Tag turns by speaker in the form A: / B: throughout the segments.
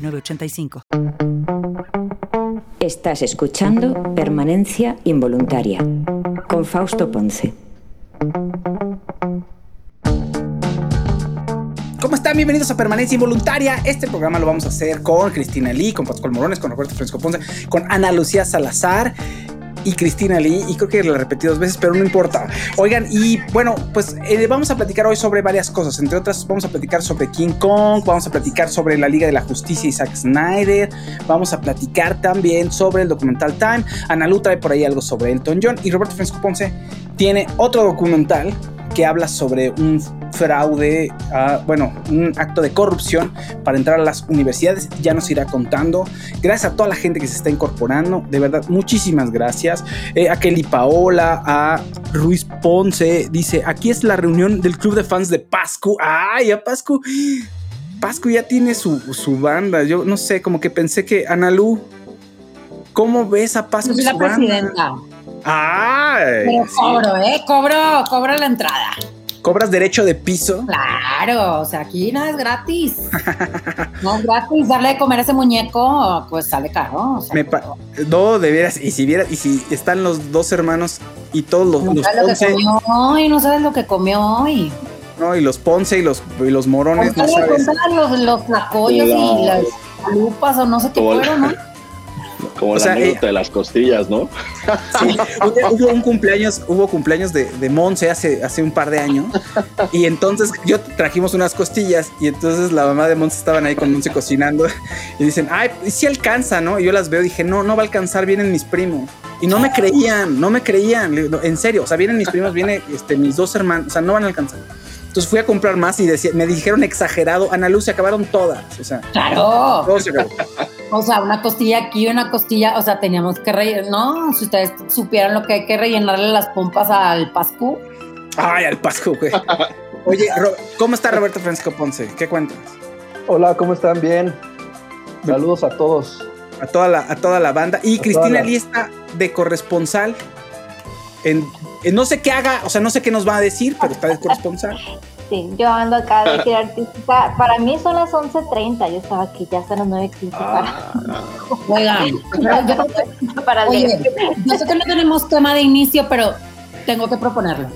A: 906985.
B: Estás escuchando Permanencia Involuntaria con Fausto Ponce.
C: ¿Cómo están? Bienvenidos a Permanencia Involuntaria. Este programa lo vamos a hacer con Cristina Lee, con Pascual Morones, con Roberto Francisco Ponce, con Ana Lucía Salazar y Cristina Lee, y creo que la repetí dos veces, pero no importa. Oigan, y bueno, pues eh, vamos a platicar hoy sobre varias cosas, entre otras vamos a platicar sobre King Kong, vamos a platicar sobre la Liga de la Justicia y Zack Snyder, vamos a platicar también sobre el documental Time, Ana Lu trae por ahí algo sobre Elton John, y Roberto Francisco Ponce tiene otro documental que habla sobre un fraude, uh, bueno, un acto de corrupción para entrar a las universidades. Ya nos irá contando. Gracias a toda la gente que se está incorporando. De verdad, muchísimas gracias. Eh, a Kelly Paola, a Ruiz Ponce. Dice, aquí es la reunión del club de fans de Pascu. Ay, a Pascu. Pascu ya tiene su, su banda. Yo no sé, como que pensé que Analú. ¿Cómo ves a Pascu?
D: Yo soy la presidenta.
C: ¡Ay!
D: Pero cobro, ¿eh? Cobro, cobro la entrada.
C: ¿Cobras derecho de piso?
D: Claro, o sea, aquí nada es gratis. no es gratis. Darle de comer a ese muñeco, pues sale caro. O sea,
C: Me pa- no, de veras, y si vieras, y si están los dos hermanos y todos los,
D: no
C: los
D: sabes lo que comió hoy, no sabes lo que comió hoy.
C: no, y los Ponce y los, y los Morones, no sabes.
D: los, los tlacoyos y las lupas o no sé qué fueron, ¿no?
E: Como
C: O
E: la
C: sea,
E: anécdota de las costillas, ¿no?
C: Sí, hubo, un cumpleaños, hubo cumpleaños de, de Monse hace, hace un par de años. Y entonces yo trajimos unas costillas. Y entonces la mamá de Monse estaban ahí con Monse cocinando. Y dicen, ay, sí alcanza, ¿no? Y yo las veo y dije, no, no va a alcanzar, vienen mis primos. Y no me creían, no me creían. Le digo, "No, En serio, o sea, vienen mis primos, vienen este, mis dos hermanos, o sea, no van a alcanzar. Entonces fui a comprar más y decía, me dijeron exagerado, Ana Luz, se acabaron todas. O sea,
D: Claro.
C: todo se acabó.
D: O sea, una costilla aquí, una costilla, o sea, teníamos que rellenar, no, si ustedes supieran lo que hay que rellenarle las pompas al pascu.
C: Ay, al Pascu, güey. Oye, ¿cómo está Roberto Francisco Ponce? ¿Qué cuentas?
F: Hola, ¿cómo están? Bien. Saludos a todos.
C: A toda la, a toda la banda. Y
F: A
C: Cristina
F: la-
C: está de corresponsal. En, en no sé qué haga, o sea, no sé qué nos va a decir, pero está de corresponsal.
G: Sí, yo ando acá de gira artística. Para mí son las 11.30. Yo estaba aquí ya hasta las 9.15
E: Ah,
D: Oigan, yo creo que-
G: para, para
D: oye, yo sé que no tenemos tema de inicio, pero tengo que proponerlo.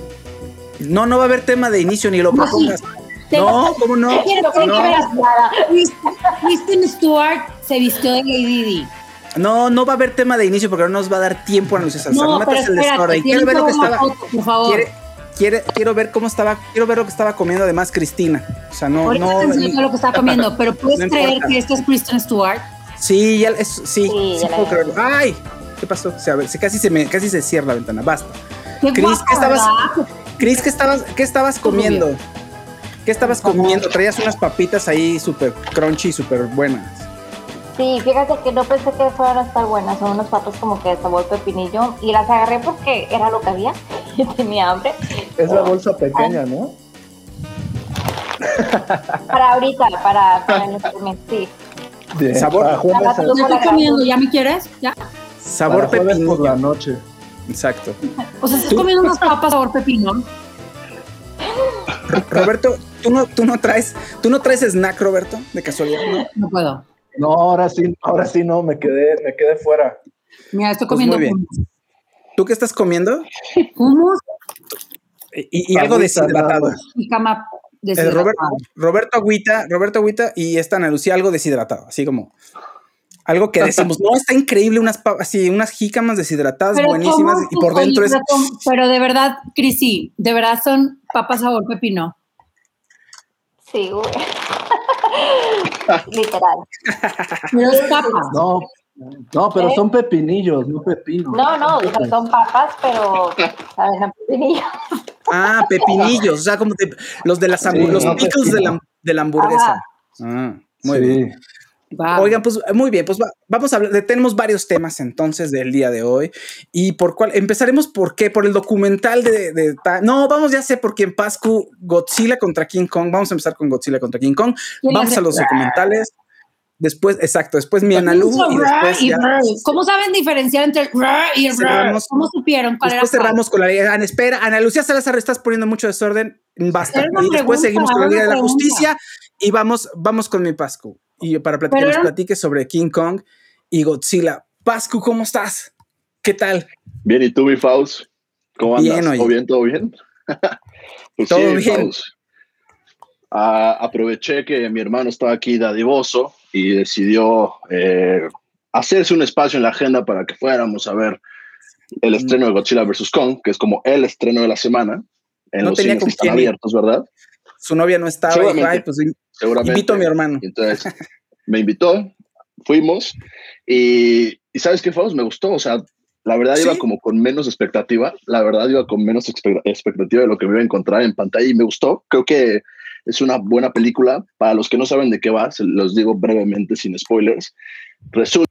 C: No, no va a haber tema de inicio ni lo propongas. No, ¿cómo no?
D: Kristen Stewart se vistió de Lady Di.
C: No, no va a haber tema de inicio porque no nos va a dar tiempo a Luis Salazar.
D: No,
C: metas el desorden. Quiero ver lo que estaba.
D: foto, por favor.
C: Quiere, quiere- quiero ver cómo estaba, quiero ver lo que estaba comiendo además Cristina. O sea, no, no.
D: lo que estaba comiendo, pero ¿puedes
C: No
D: creer
C: importa.
D: que esto es Kristen Stewart?
C: Sí, ya es, sí, sí, puedo creerlo. ¡Ay! ¿Qué pasó? O sea, casi se me, casi se cierra la ventana. Basta.
D: Qué
C: Cris,
D: guapa,
C: ¿qué estabas- ¿qué estabas, qué estabas comiendo? ¿Qué estabas comiendo? Traías unas papitas ahí súper crunchy, súper buenas.
G: Sí, fíjate que no pensé que fueran a estar buenas. Son unos patos como que de sabor pepinillo. Y las agarré porque era lo que había. Y tenía hambre.
F: Es la bolsa pequeña, ¿no?
G: Para ahorita, para, para el mes. Sí.
F: Bien.
C: Sabor.
D: Ya estoy comiendo, ¿ya me quieres? ¿Ya?
C: Sabor
F: por la noche.
C: Exacto.
D: O sea, estás comiendo unas papas sabor pepino.
C: Roberto, ¿tú no, tú no traes, tú no traes snack, Roberto, de casualidad, ¿no?
D: No puedo.
F: No, ahora sí, ahora sí no, me quedé, me quedé fuera.
D: Mira, estoy
C: Pues
D: comiendo hummus.
C: ¿Tú qué estás comiendo?
D: Hummus
C: Y, y algo deshidratado.
D: y cama
C: Eh,
D: deshidratada.
C: Roberto, Roberto Agüita, Roberto Agüita y esta Ana Lucía algo deshidratado, así como algo que decimos, no, está increíble, unas papas, así, unas jícamas deshidratadas
D: Pero
C: buenísimas y por dentro es.
D: Pero de verdad, Crisi, de verdad son papas sabor pepino.
G: Sí, güey. Literal.
D: Es.
F: No, no, pero
G: ¿Eh?
F: son pepinillos, no pepinos.
G: No, no, son papas, pero saben a pepinillo.
C: Ah, pepinillos, o sea, como de- los de las
F: Sí,
C: los
F: no,
C: pickles de la, de la hamburguesa. Ah, muy
F: Sí.
C: bien. Oigan, pues muy bien, pues va- vamos a hablar, tenemos varios temas entonces del día de hoy y por cuál empezaremos por qué, por el documental de, no, vamos ya sé por quién Pascu, Godzilla contra King Kong, vamos a empezar con Godzilla contra King Kong,
D: ¿Quién
C: vamos a los documentales, después, exacto, después mi Analu y después
D: Y
C: ya-
D: ¿Cómo saben diferenciar entre y
C: Cerramos-
D: ¿Cómo supieron cuál
C: Después
D: era cuál?
C: cerramos con la Liga. Ana, espera, Ana Lucía Salazar, estás poniendo mucho desorden. Basta. Y después
D: pregunta,
C: seguimos con la Liga de la
D: pregunta.
C: Justicia y vamos, vamos con mi Pascu. Y para platicar,
D: Pero
C: nos
D: era-
C: platique sobre King Kong y Godzilla. Pascu, ¿cómo estás? ¿Qué tal?
E: Bien, ¿y tú, mi Faust? ¿Cómo andas?
C: Bien, oye.
E: ¿Todo bien? ¿Todo bien? pues
C: Todo
E: sí,
C: bien.
E: Faust. Ah, aproveché que mi hermano estaba aquí dadivoso y decidió eh, hacerse un espacio en la agenda para que fuéramos a ver
C: Mm.
E: el estreno de Godzilla vs. Kong, que es como el estreno de la semana. En
C: No
E: los
C: tenía
E: cines
C: con
E: que están abiertos, ¿verdad?
C: Su novia no estaba. y pues
E: Seguramente.
C: invito a mi hermano.
E: Entonces me invitó, fuimos y, y ¿sabes qué, Faust? Me gustó, o sea, la verdad iba
C: ¿Sí?
E: como con menos expectativa, la verdad iba con menos expe- expectativa de lo que me iba a encontrar en pantalla y me gustó. Creo que es una buena película. Para los que no saben de qué va, se los digo brevemente sin spoilers. Resulta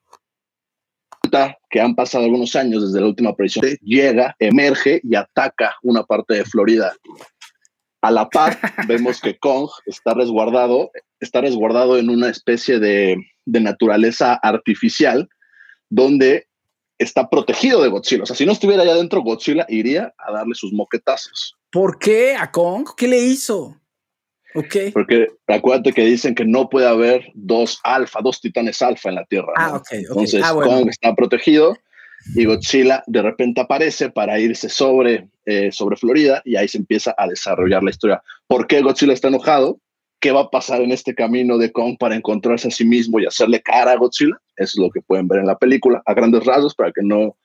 E: que han pasado algunos años desde la última aparición. Llega, emerge y ataca una parte de Florida. A la par, vemos que Kong está resguardado, está resguardado en una especie de, de naturaleza artificial donde está protegido de Godzilla. O sea, si no estuviera allá adentro, Godzilla iría a darle sus moquetazos.
C: ¿Por qué a Kong? ¿Qué le hizo? Ok.
E: Porque acuérdate que dicen que no puede haber dos alfa, dos titanes alfa en la Tierra.
C: Ah,
E: ¿no?
C: ok, ok.
E: Entonces,
C: Ah, bueno.
E: Kong está protegido y Godzilla de repente aparece para irse sobre, eh, sobre Florida y ahí se empieza a desarrollar la historia. ¿Por qué Godzilla está enojado? ¿Qué va a pasar en este camino de Kong para encontrarse a sí mismo y hacerle cara a Godzilla? Es lo que pueden ver en la película, a grandes rasgos, para que no,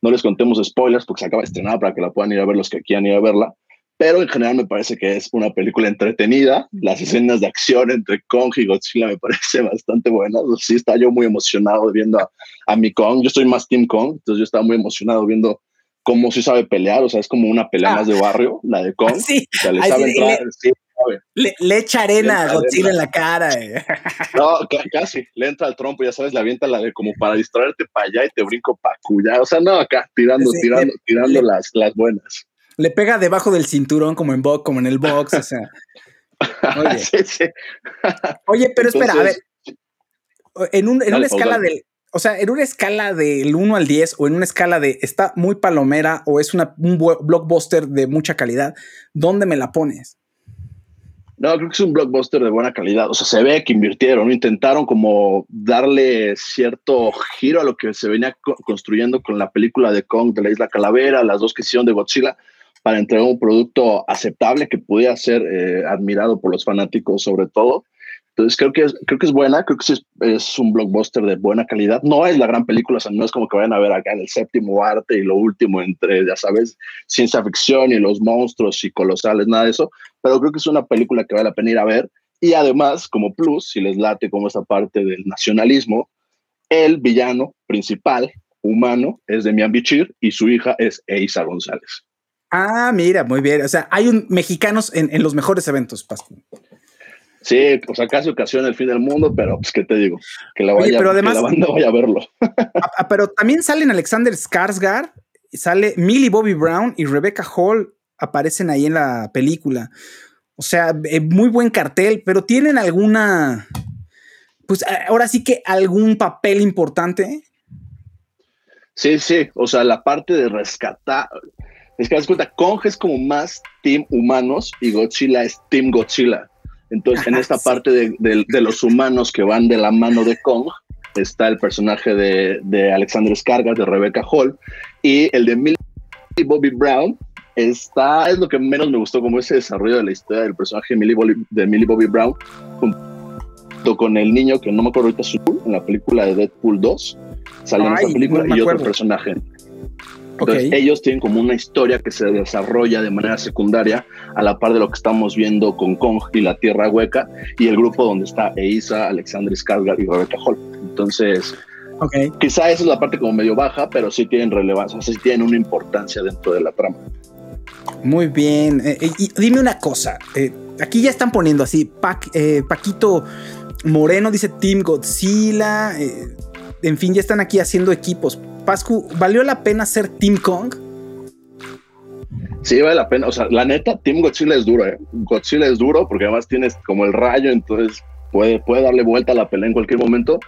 E: no les contemos spoilers, porque se acaba de estrenar para que la puedan ir a ver los que quieran ir a verla. Pero en general me parece que es una película entretenida. Las escenas de acción entre Kong y Godzilla me parece bastante buenas. Sí, estaba yo muy emocionado viendo a, a mi Kong. Yo soy más Team Kong, entonces yo estaba muy emocionado viendo cómo sí sabe pelear. O sea, es como una pelea
C: Ah.
E: más de barrio, la de Kong.
C: Sí,
E: O sea, le sabe
C: sí,
E: entrar, sí, sabe.
C: le, le echa arena a
E: Le
C: Godzilla en la cara. eh.
E: No, ca- casi. Le entra al trompo, ya sabes, le avienta la de como para distraerte para allá y te brinco para cuya. O sea, no, acá tirando, tirando,
C: le-
E: tirando
C: le-
E: las, las buenas.
C: Le pega debajo del cinturón como en box, como en el box. O sea.
E: Sí, sí.
C: Oye, pero espera, a ver. En, un- en
E: Dale,
C: una escala
E: dale.
C: del. O sea, en una escala del 1 al 10 o en una escala de está muy palomera o es una, un bu- blockbuster de mucha calidad, ¿dónde me la pones?
E: No, creo que es un blockbuster de buena calidad. O sea, se ve que invirtieron, intentaron como darle cierto giro a lo que se venía co- construyendo con la película de Kong de la Isla Calavera, las dos que hicieron de Godzilla, para entregar un producto aceptable que pudiera ser eh, admirado por los fanáticos sobre todo. Entonces creo que es, creo que es buena, creo que es, es un blockbuster de buena calidad. No es la gran película, o sea, no es como que vayan a ver acá en el séptimo arte y lo último entre, ya sabes, ciencia ficción y los monstruos y colosales, nada de eso, pero creo que es una película que vale la pena ir a ver. Y además, como plus, si les late como esta parte del nacionalismo, el villano principal humano es Demian Bichir y su hija es Eiza González.
C: Ah, mira, muy bien. O sea, hay un mexicanos en, en los mejores eventos, Pascu.
E: Sí, o sea, casi ocasiona el fin del mundo, pero pues, ¿qué te digo? Que la,
C: Oye,
E: vaya,
C: pero
E: que
C: además-
E: la banda vaya a verlo.
C: Ah, ah, pero también salen Alexander Skarsgård, sale Millie Bobby Brown y Rebecca Hall aparecen ahí en la película. O sea, eh, muy buen cartel, pero tienen alguna, pues a- ahora sí que algún papel importante.
E: Sí, sí, o sea, la parte de rescatar. Es que das cuenta, Kong es como más team humanos y Godzilla es team Godzilla. Entonces, en esta
C: Sí.
E: parte de, de- de los humanos que van de la mano de Kong, está el personaje de, de Alexander Skarsgård, de Rebecca Hall, y el de Millie Bobby Brown. Está, es lo que menos me gustó, como ese desarrollo de la historia del personaje de Millie Bobby, de Millie Bobby Brown, junto con el niño que no me acuerdo ahorita su en la película de Deadpool 2, sale en esa película,
C: no
E: y otro personaje. Entonces, ellos tienen como una historia que se desarrolla de manera secundaria a la par de lo que estamos viendo con Kong y la Tierra Hueca y el grupo donde está Eiza, Alexander Skarsgård y Rebecca Hall. Entonces, quizá esa es la parte como medio baja, pero sí tienen relevancia, o sea, sí tienen una importancia dentro de la trama.
C: Muy bien. Eh, eh, y dime una cosa. eh, aquí ya están poniendo así, Pac- eh, Paquito Moreno dice Team Godzilla. en fin, ya están aquí haciendo equipos. Pascu, ¿valió la pena ser Team Kong?
E: Sí, vale la pena. O sea, la neta, Team Godzilla es duro, ¿eh? Godzilla es duro porque además tienes como el rayo, entonces puede, puede darle vuelta a la pelea en cualquier momento.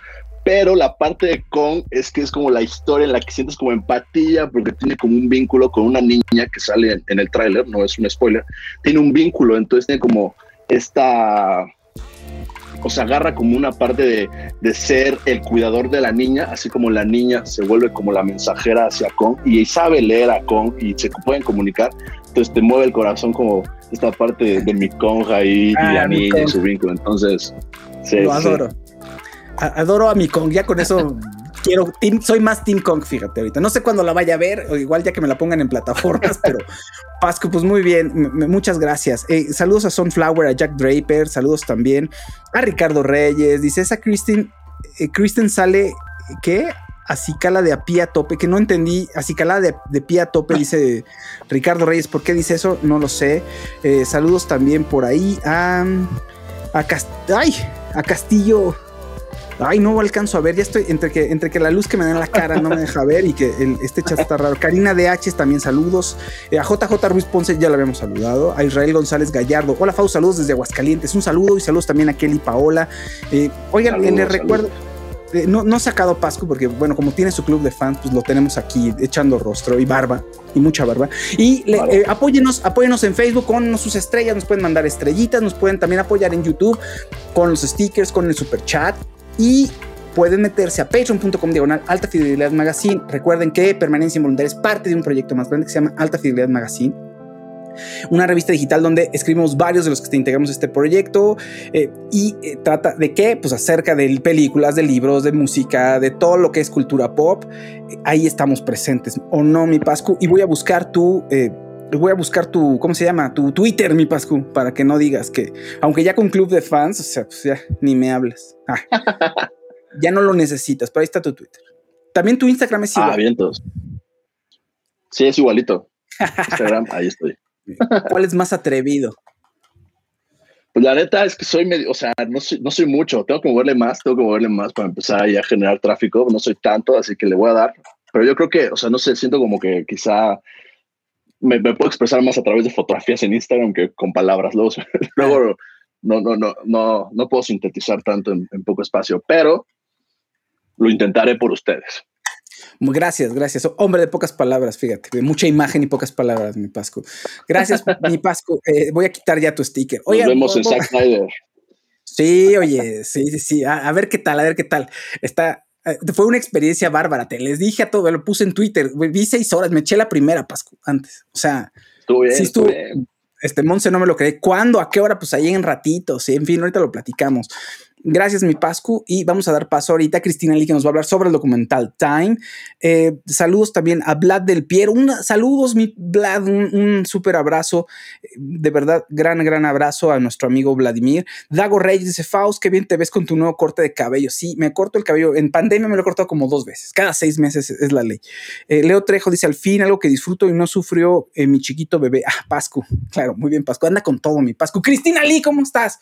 E: Pero la parte de Kong es que es como la historia en la que sientes como empatía porque tiene como un vínculo con una niña que sale en, en el tráiler, no es un spoiler. Tiene un vínculo, entonces tiene como esta o sea, agarra como una parte de, de, ser el cuidador de la niña, así como la niña se vuelve como la mensajera hacia Kong y sabe leer a Kong y se pueden comunicar. Entonces te mueve el corazón como esta parte de, de mi Kong ahí
C: Ah,
E: y la niña y
C: Kong.
E: su vínculo. Entonces, sí,
C: Lo adoro. Adoro a mi Kong. Ya con eso quiero. Team- soy más Team Kong, fíjate ahorita. No sé cuándo la vaya a ver, o igual ya que me la pongan en plataformas, pero Pascu, pues muy bien. Muchas gracias. Eh, saludos a Sunflower, a Jack Draper. Saludos también a Ricardo Reyes. Dice esa Kristen. eh, Kristen sale. ¿Qué? Acicala de a pie a tope, que no entendí. Acicala de, de pie a tope, dice Ricardo Reyes. ¿Por qué dice eso? No lo sé. Eh, saludos también por ahí a. A, Cast- ay, a Castillo. Ay, no alcanzo a ver. Ya estoy entre que, entre que la luz que me da en la cara no me deja ver y que el- este chat está raro. Karina DH también saludos. Eh, a JJ Ruiz Ponce ya la habíamos saludado. A Israel González Gallardo. Hola, Fau, saludos desde Aguascalientes. Un saludo y saludos también a Kelly Paola. Eh, oigan,
E: Saludos,
C: les
E: saludos.
C: recuerdo. eh, no, no he sacado Pascu porque, bueno, como tiene su club de fans, pues lo tenemos aquí echando rostro y barba y mucha barba. Y le- eh, apóyenos, apóyenos en Facebook con sus estrellas, nos pueden mandar estrellitas, nos pueden también apoyar en YouTube con los stickers, con el super chat y pueden meterse a patreon.com diagonal alta fidelidad magazine. Recuerden que Permanencia Involuntaria es parte de un proyecto más grande que se llama Alta Fidelidad Magazine. Una revista digital donde escribimos varios de los que integramos a este proyecto eh, y eh, trata de qué? Pues acerca de películas, de libros, de música, de todo lo que es cultura pop. Eh, ahí estamos presentes, ¿o no, mi Pascu? Y voy a buscar tu, voy a buscar tu, ¿cómo se llama? Tu Twitter, mi Pascu, para que no digas que, aunque ya con club de fans, o sea, pues ya ni me hablas. Ah, ya no lo necesitas, pero ahí está tu Twitter. También tu Instagram es igual.
E: Ah, vientos. Sí, es igualito. Instagram, ahí estoy.
C: ¿Cuál es más atrevido?
E: Pues la neta es que soy medio, o sea, no soy, no soy mucho, tengo que moverle más, tengo que moverle más para empezar ahí a generar tráfico, no soy tanto, así que le voy a dar, pero yo creo que, o sea, no sé, siento como que quizá me, me puedo expresar más a través de fotografías en Instagram que con palabras, luego, luego no, no, no, no, no puedo sintetizar tanto en, en poco espacio, pero lo intentaré por ustedes.
C: Gracias, gracias. Hombre de pocas palabras, fíjate, de mucha imagen y pocas palabras, mi Pascu. Gracias, mi Pascu. Eh, voy a quitar ya tu sticker.
E: Nos
C: Oigan,
E: vemos en
C: bo- bo-
E: Zack Snyder.
C: Sí, oye, sí, sí, sí. A, a ver qué tal, a ver qué tal. Está, fue una experiencia bárbara. Te les dije a todo, lo puse en Twitter. Vi seis horas, me eché la primera, Pascu, antes. O sea,
E: Estuvo bien,
C: sí
E: estuvo
C: estuvo.
E: bien.
C: Este Monse no me lo creí. ¿Cuándo? ¿A qué hora? Pues ahí en ratitos. Sí, en fin, ahorita lo platicamos. Gracias, mi Pascu. Y vamos a dar paso ahorita a Cristina Lee, que nos va a hablar sobre el documental Time. Eh, saludos también a Vlad del Piero. Un, saludos, mi Vlad. Un, un súper abrazo. De verdad, gran, gran abrazo a nuestro amigo Vladimir. Dago Reyes dice: Faust, qué bien te ves con tu nuevo corte de cabello. Sí, me corto el cabello. En pandemia me lo he cortado como dos veces. Cada seis meses es la ley. Eh, Leo Trejo dice: Al fin, algo que disfruto y no sufrió eh, mi chiquito bebé. Ah, Pascu. Claro, muy bien, Pascu. Anda con todo, mi Pascu. Cristina Lee, ¿cómo estás?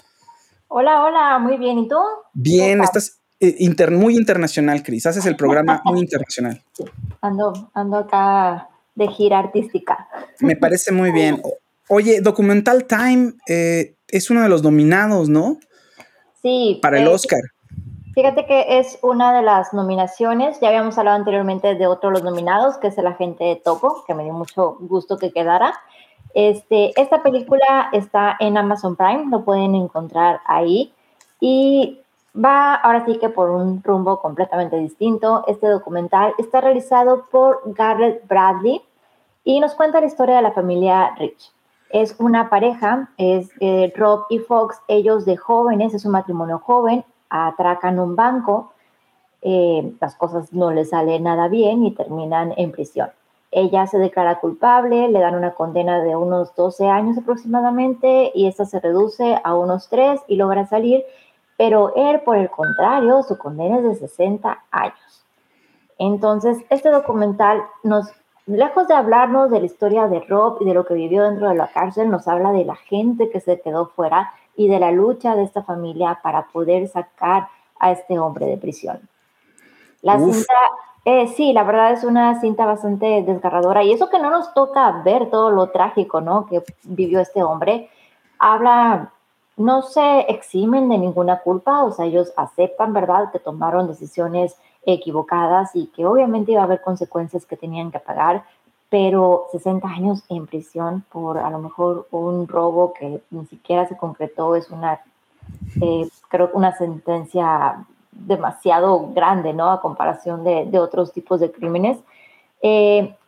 G: Hola, hola, muy bien. ¿Y tú?
C: Bien, estás eh, inter- muy internacional, Cris. Haces el programa muy internacional.
G: Ando, ando acá de gira artística.
C: Me parece muy bien. Oye, Documental Time eh, es uno de los nominados, ¿no?
G: Sí.
C: Para el
G: eh,
C: Oscar.
G: Fíjate que es una de las nominaciones. Ya habíamos hablado anteriormente de otro de los nominados, que es el agente de Toco, que me dio mucho gusto que quedara. Este, esta película está en Amazon Prime, lo pueden encontrar ahí. Y va ahora sí que por un rumbo completamente distinto. Este documental está realizado por Garrett Bradley y nos cuenta la historia de la familia Rich. Es una pareja, es eh, Rob y Fox, ellos de jóvenes, es un matrimonio joven, atracan un banco, eh, las cosas no les salen nada bien y terminan en prisión. Ella se declara culpable, le dan una condena de unos 12 años aproximadamente y esta se reduce a unos 3 y logra salir, pero él, por el contrario, su condena es de 60 años. Entonces, este documental nos, lejos de hablarnos de la historia de Rob y de lo que vivió dentro de la cárcel, nos habla de la gente que se quedó fuera, y de la lucha de esta familia para poder sacar a este hombre de prisión. La cinta, eh, sí, la verdad es una cinta bastante desgarradora y eso que no nos toca ver todo lo trágico, ¿no? Que vivió este hombre, habla, no se eximen de ninguna culpa, o sea, ellos aceptan, ¿verdad?, que tomaron decisiones equivocadas y que obviamente iba a haber consecuencias que tenían que pagar, pero 60 años en prisión por a lo mejor un robo que ni siquiera se concretó es una, eh, creo una sentencia demasiado grande, ¿no? A comparación de, de otros tipos de crímenes. Eh,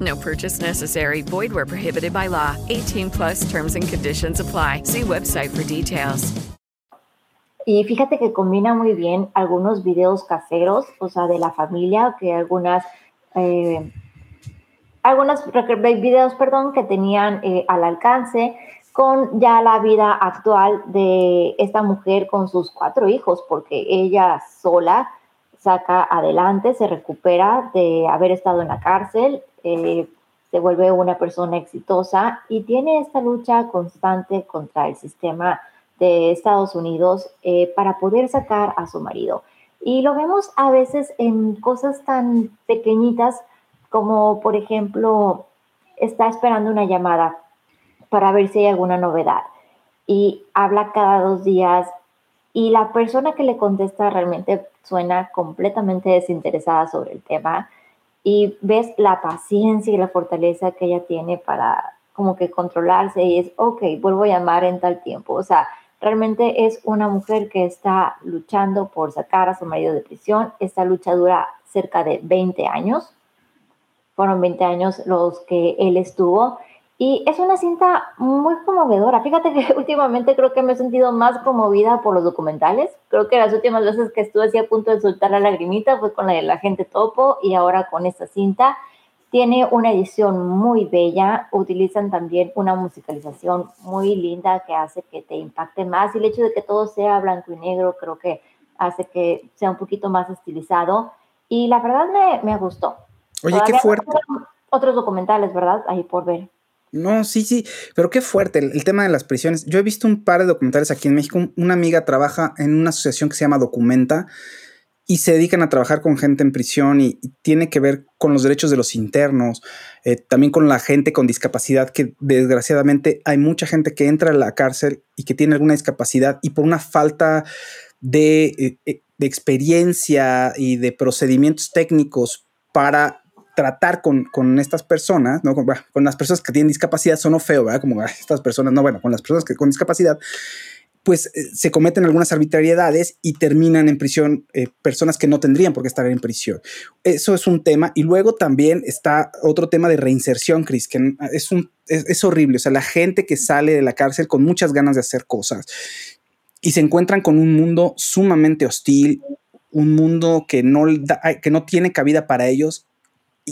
H: No purchase necessary. Void where prohibited by law. 18 plus terms and conditions apply. See website for details.
G: Y fíjate que combina muy bien algunos videos caseros, o sea, de la familia, que algunas, eh, algunos videos, perdón, que tenían eh, al alcance con ya la vida actual de esta mujer con sus cuatro hijos, porque ella sola saca adelante, se recupera de haber estado en la cárcel, eh, se vuelve una persona exitosa y tiene esta lucha constante contra el sistema de Estados Unidos eh, para poder sacar a su marido. Y lo vemos a veces en cosas tan pequeñitas como, por ejemplo, está esperando una llamada para ver si hay alguna novedad y habla cada dos días y la persona que le contesta realmente suena completamente desinteresada sobre el tema y ves la paciencia y la fortaleza que ella tiene para como que controlarse y es, ok, vuelvo a llamar en tal tiempo. O sea, realmente es una mujer que está luchando por sacar a su marido de prisión. Esta lucha dura cerca de 20 años. Fueron 20 años los que él estuvo y es una cinta muy conmovedora. Fíjate que últimamente creo que me he sentido más conmovida por los documentales. Creo que las últimas veces que estuve así a punto de soltar la lagrimita fue con la de la gente topo y ahora con esta cinta. Tiene una edición muy bella, utilizan también una musicalización muy linda que hace que te impacte más y el hecho de que todo sea blanco y negro creo que hace que sea un poquito más estilizado y la verdad me, me gustó.
C: Oye, qué fuerte.
G: Otros documentales, ¿verdad? Ahí por ver.
C: No, sí, sí, pero qué fuerte el, tema de las prisiones. Yo he visto un par de documentales aquí en México. Una amiga trabaja en una asociación que se llama Documenta y se dedican a trabajar con gente en prisión y, tiene que ver con los derechos de los internos, eh, también con la gente con discapacidad, que desgraciadamente hay mucha gente que entra a la cárcel y que tiene alguna discapacidad y por una falta de, eh, eh, de experiencia y de procedimientos técnicos para tratar con, con estas personas, ¿no? Con, con, las personas que tienen discapacidad, sonó feo, ¿verdad? Como estas personas, no, bueno, con las personas que con discapacidad, pues eh, se cometen algunas arbitrariedades y terminan en prisión eh, personas que no tendrían por qué estar en prisión. Eso es un tema. Y luego también está otro tema de reinserción, Cris, que es, un, es, horrible. O sea, la gente que sale de la cárcel con muchas ganas de hacer cosas y se encuentran con un mundo sumamente hostil, un mundo que no, que no tiene cabida para ellos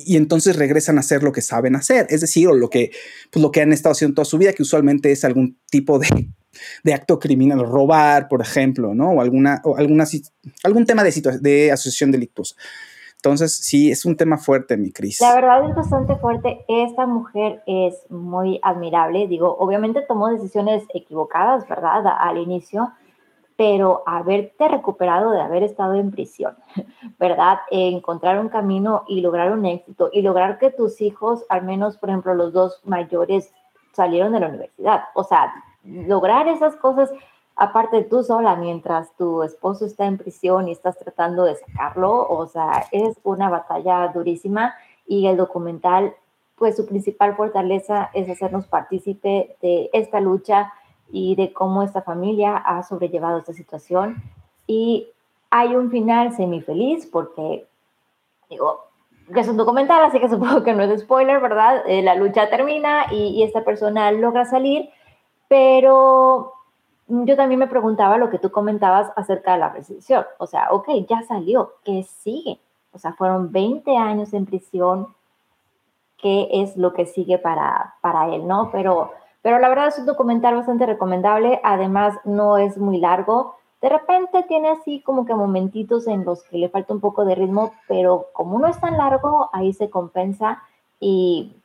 C: y entonces regresan a hacer lo que saben hacer, es decir, o lo que, pues lo que han estado haciendo toda su vida, que usualmente es algún tipo de, de acto criminal, robar, por ejemplo, ¿no? O, alguna, o alguna, algún tema de, de asociación delictuosa. Entonces, sí, es un tema fuerte, mi Cris.
G: La verdad es bastante fuerte. Esta mujer es muy admirable. Digo, obviamente tomó decisiones equivocadas, ¿verdad? Al inicio, pero haberte recuperado de haber estado en prisión, ¿verdad? encontrar un camino y lograr un éxito y lograr que tus hijos, al menos, por ejemplo, los dos mayores, salieron de la universidad. O sea, lograr esas cosas aparte tú sola, mientras tu esposo está en prisión y estás tratando de sacarlo, o sea, es una batalla durísima y el documental, pues su principal fortaleza es hacernos partícipe de esta lucha y de cómo esta familia ha sobrellevado esta situación. Y hay un final semifeliz porque, digo, que es un documental, así que supongo que no es spoiler, ¿verdad? Eh, la lucha termina y, y esta persona logra salir, pero yo también me preguntaba lo que tú comentabas acerca de la resolución. O sea, ok, ya salió, ¿qué sigue? O sea, fueron 20 años en prisión, ¿qué es lo que sigue para, para él, no? Pero, pero la verdad es un documental bastante recomendable, además no es muy largo. De repente tiene así como que momentitos en los que le falta un poco de ritmo, pero como no es tan largo, ahí se compensa y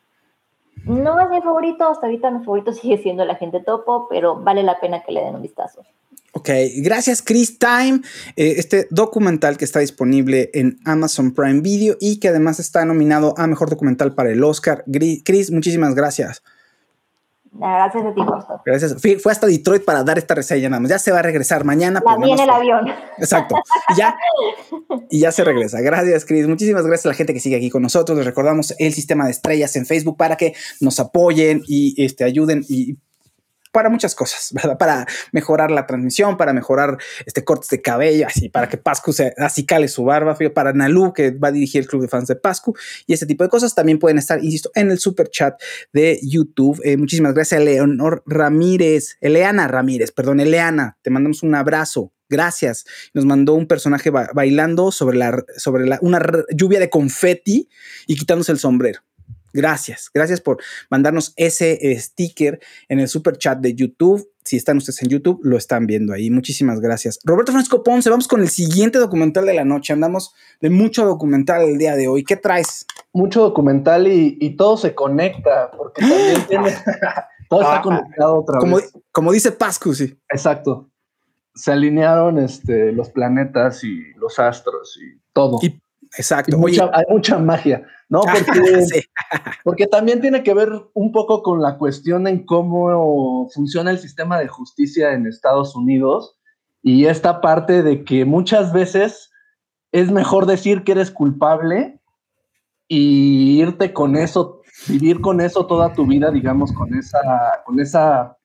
G: no es mi favorito, hasta ahorita mi favorito sigue siendo la gente topo, pero vale la pena que le den un vistazo.
C: Ok, gracias Chris Time, eh, este documental que está disponible en Amazon Prime Video y que además está nominado a Mejor Documental para el Oscar. Chris, muchísimas gracias.
G: Gracias a ti, Justo.
C: Gracias. Fue, hasta Detroit para dar esta reseña nada más. Ya se va a regresar mañana.
G: La en el avión.
C: Exacto. Y ya, y ya se regresa. Gracias, Chris. Muchísimas gracias a la gente que sigue aquí con nosotros. Les recordamos el sistema de estrellas en Facebook para que nos apoyen y este, ayuden y para muchas cosas, ¿verdad? Para mejorar la transmisión, para mejorar este cortes de cabello, así, para que Pascu se cale su barba, para Nalu, que va a dirigir el club de fans de Pascu, y ese tipo de cosas también pueden estar, insisto, en el super chat de YouTube. Eh, muchísimas gracias a Leonor Ramírez, Eleana Ramírez, perdón, Eleana, te mandamos un abrazo. Gracias. Nos mandó un personaje bailando sobre, la, sobre la, una lluvia de confeti y quitándose el sombrero. Gracias, gracias por mandarnos ese eh, sticker en el super chat de YouTube. Si están ustedes en YouTube, lo están viendo ahí. Muchísimas gracias. Roberto Francisco Ponce, vamos con el siguiente documental de la noche. Andamos de mucho documental el día de hoy. ¿Qué traes?
F: Mucho documental y, todo se conecta, porque también tiene. todo está ah, conectado otra
C: como,
F: vez.
C: Como dice Pascu, sí.
F: Exacto. Se alinearon este, los planetas y los astros y todo.
C: Exacto.
F: hay mucha magia. ¿no? Porque, también tiene que ver un poco con la cuestión en cómo funciona el sistema de justicia en Estados Unidos y esta parte de que muchas veces es mejor decir que eres culpable y irte con eso, vivir con eso toda tu vida, digamos, con esa, con esa,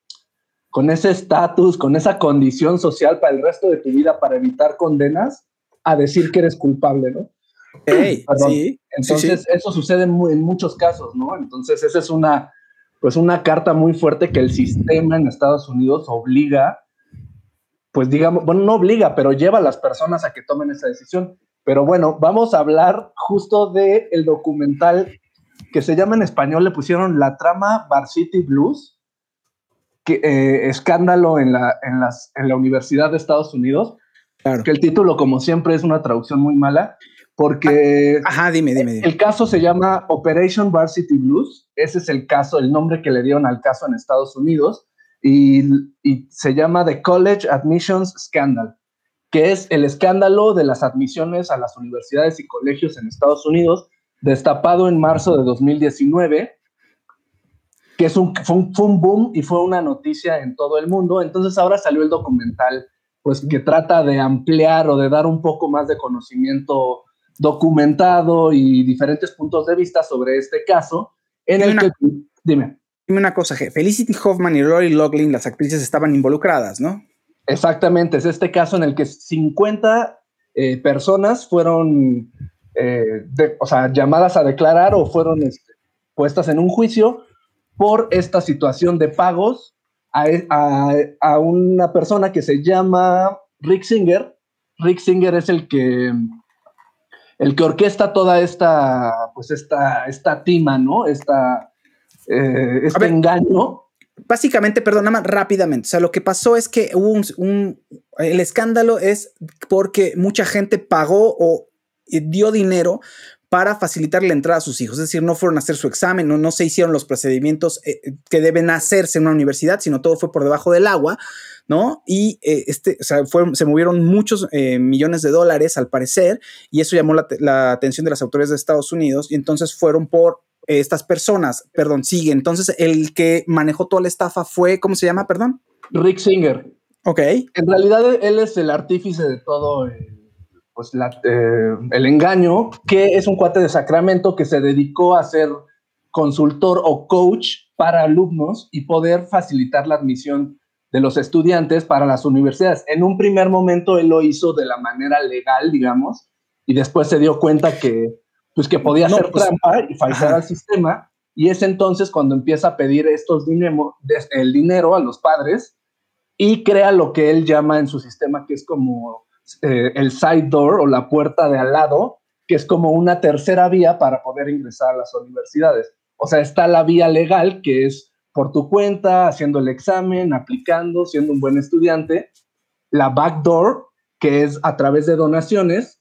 F: con ese estatus, con esa condición social para el resto de tu vida para evitar condenas, a decir que eres culpable, ¿no?
C: sí,
F: Entonces, eso sucede en, muchos casos, ¿no? Entonces, esa es una, pues una carta muy fuerte que el sistema en Estados Unidos obliga, pues digamos, bueno, no obliga, pero lleva a las personas a que tomen esa decisión. Pero bueno, vamos a hablar justo del el documental que se llama en español, le pusieron la trama Varsity Blues, que, eh, escándalo en la, en, las, en la Universidad de Estados Unidos. Claro. Que el título, como siempre, es una traducción muy mala porque
C: Ajá, dime, dime,
F: el caso se llama Operation Varsity Blues, ese es el caso, el nombre que le dieron al caso en Estados Unidos, y, se llama The College Admissions Scandal, que es el escándalo de las admisiones a las universidades y colegios en Estados Unidos, destapado en marzo de 2019, que es un, fue, un, fue un boom y fue una noticia en todo el mundo. Entonces ahora salió el documental, pues que trata de ampliar o de dar un poco más de conocimiento documentado y diferentes puntos de vista sobre este caso, en el que, dime.
C: Dime una cosa, Felicity Hoffman y Rory Loughlin, las actrices, estaban involucradas, ¿no?
F: Exactamente, es este caso en el que 50 eh, personas fueron, eh, o sea, llamadas a declarar o fueron este, puestas en un juicio por esta situación de pagos a, a, a, una persona que se llama Rick Singer. Rick Singer es el que el que orquesta toda esta, pues esta, esta tima, ¿no? Esta, eh, este engaño.
C: Básicamente, perdón, nada más rápidamente. O sea, lo que pasó es que hubo un, el escándalo es porque mucha gente pagó o dio dinero para facilitar la entrada a sus hijos. Es decir, no fueron a hacer su examen, no, no se hicieron los procedimientos eh, que deben hacerse en una universidad, sino todo fue por debajo del agua. ¿No? Y eh, este, o sea, se movieron muchos eh, millones de dólares al parecer, y eso llamó la, atención de las autoridades de Estados Unidos, y entonces fueron por eh, estas personas, perdón, sigue. Entonces, el que manejó toda la estafa fue, ¿cómo se llama, perdón?
F: Rick Singer.
C: Ok.
F: En realidad él es el artífice de todo el, pues, la- eh, el engaño, que es un cuate de Sacramento que se dedicó a ser consultor o coach para alumnos y poder facilitar la admisión de los estudiantes para las universidades. En un primer momento él lo hizo de la manera legal, digamos, y después se dio cuenta que, pues, que podía
C: No,
F: hacer
C: pues,
F: trampa y
C: ajá.
F: al sistema. Y es entonces cuando empieza a pedir estos dinero, el dinero a los padres y crea lo que él llama en su sistema, que es como eh, el side door o la puerta de al lado, que es como una tercera vía para poder ingresar a las universidades. O sea, está la vía legal, que es por tu cuenta, haciendo el examen, aplicando, siendo un buen estudiante. La back door, que es a través de donaciones,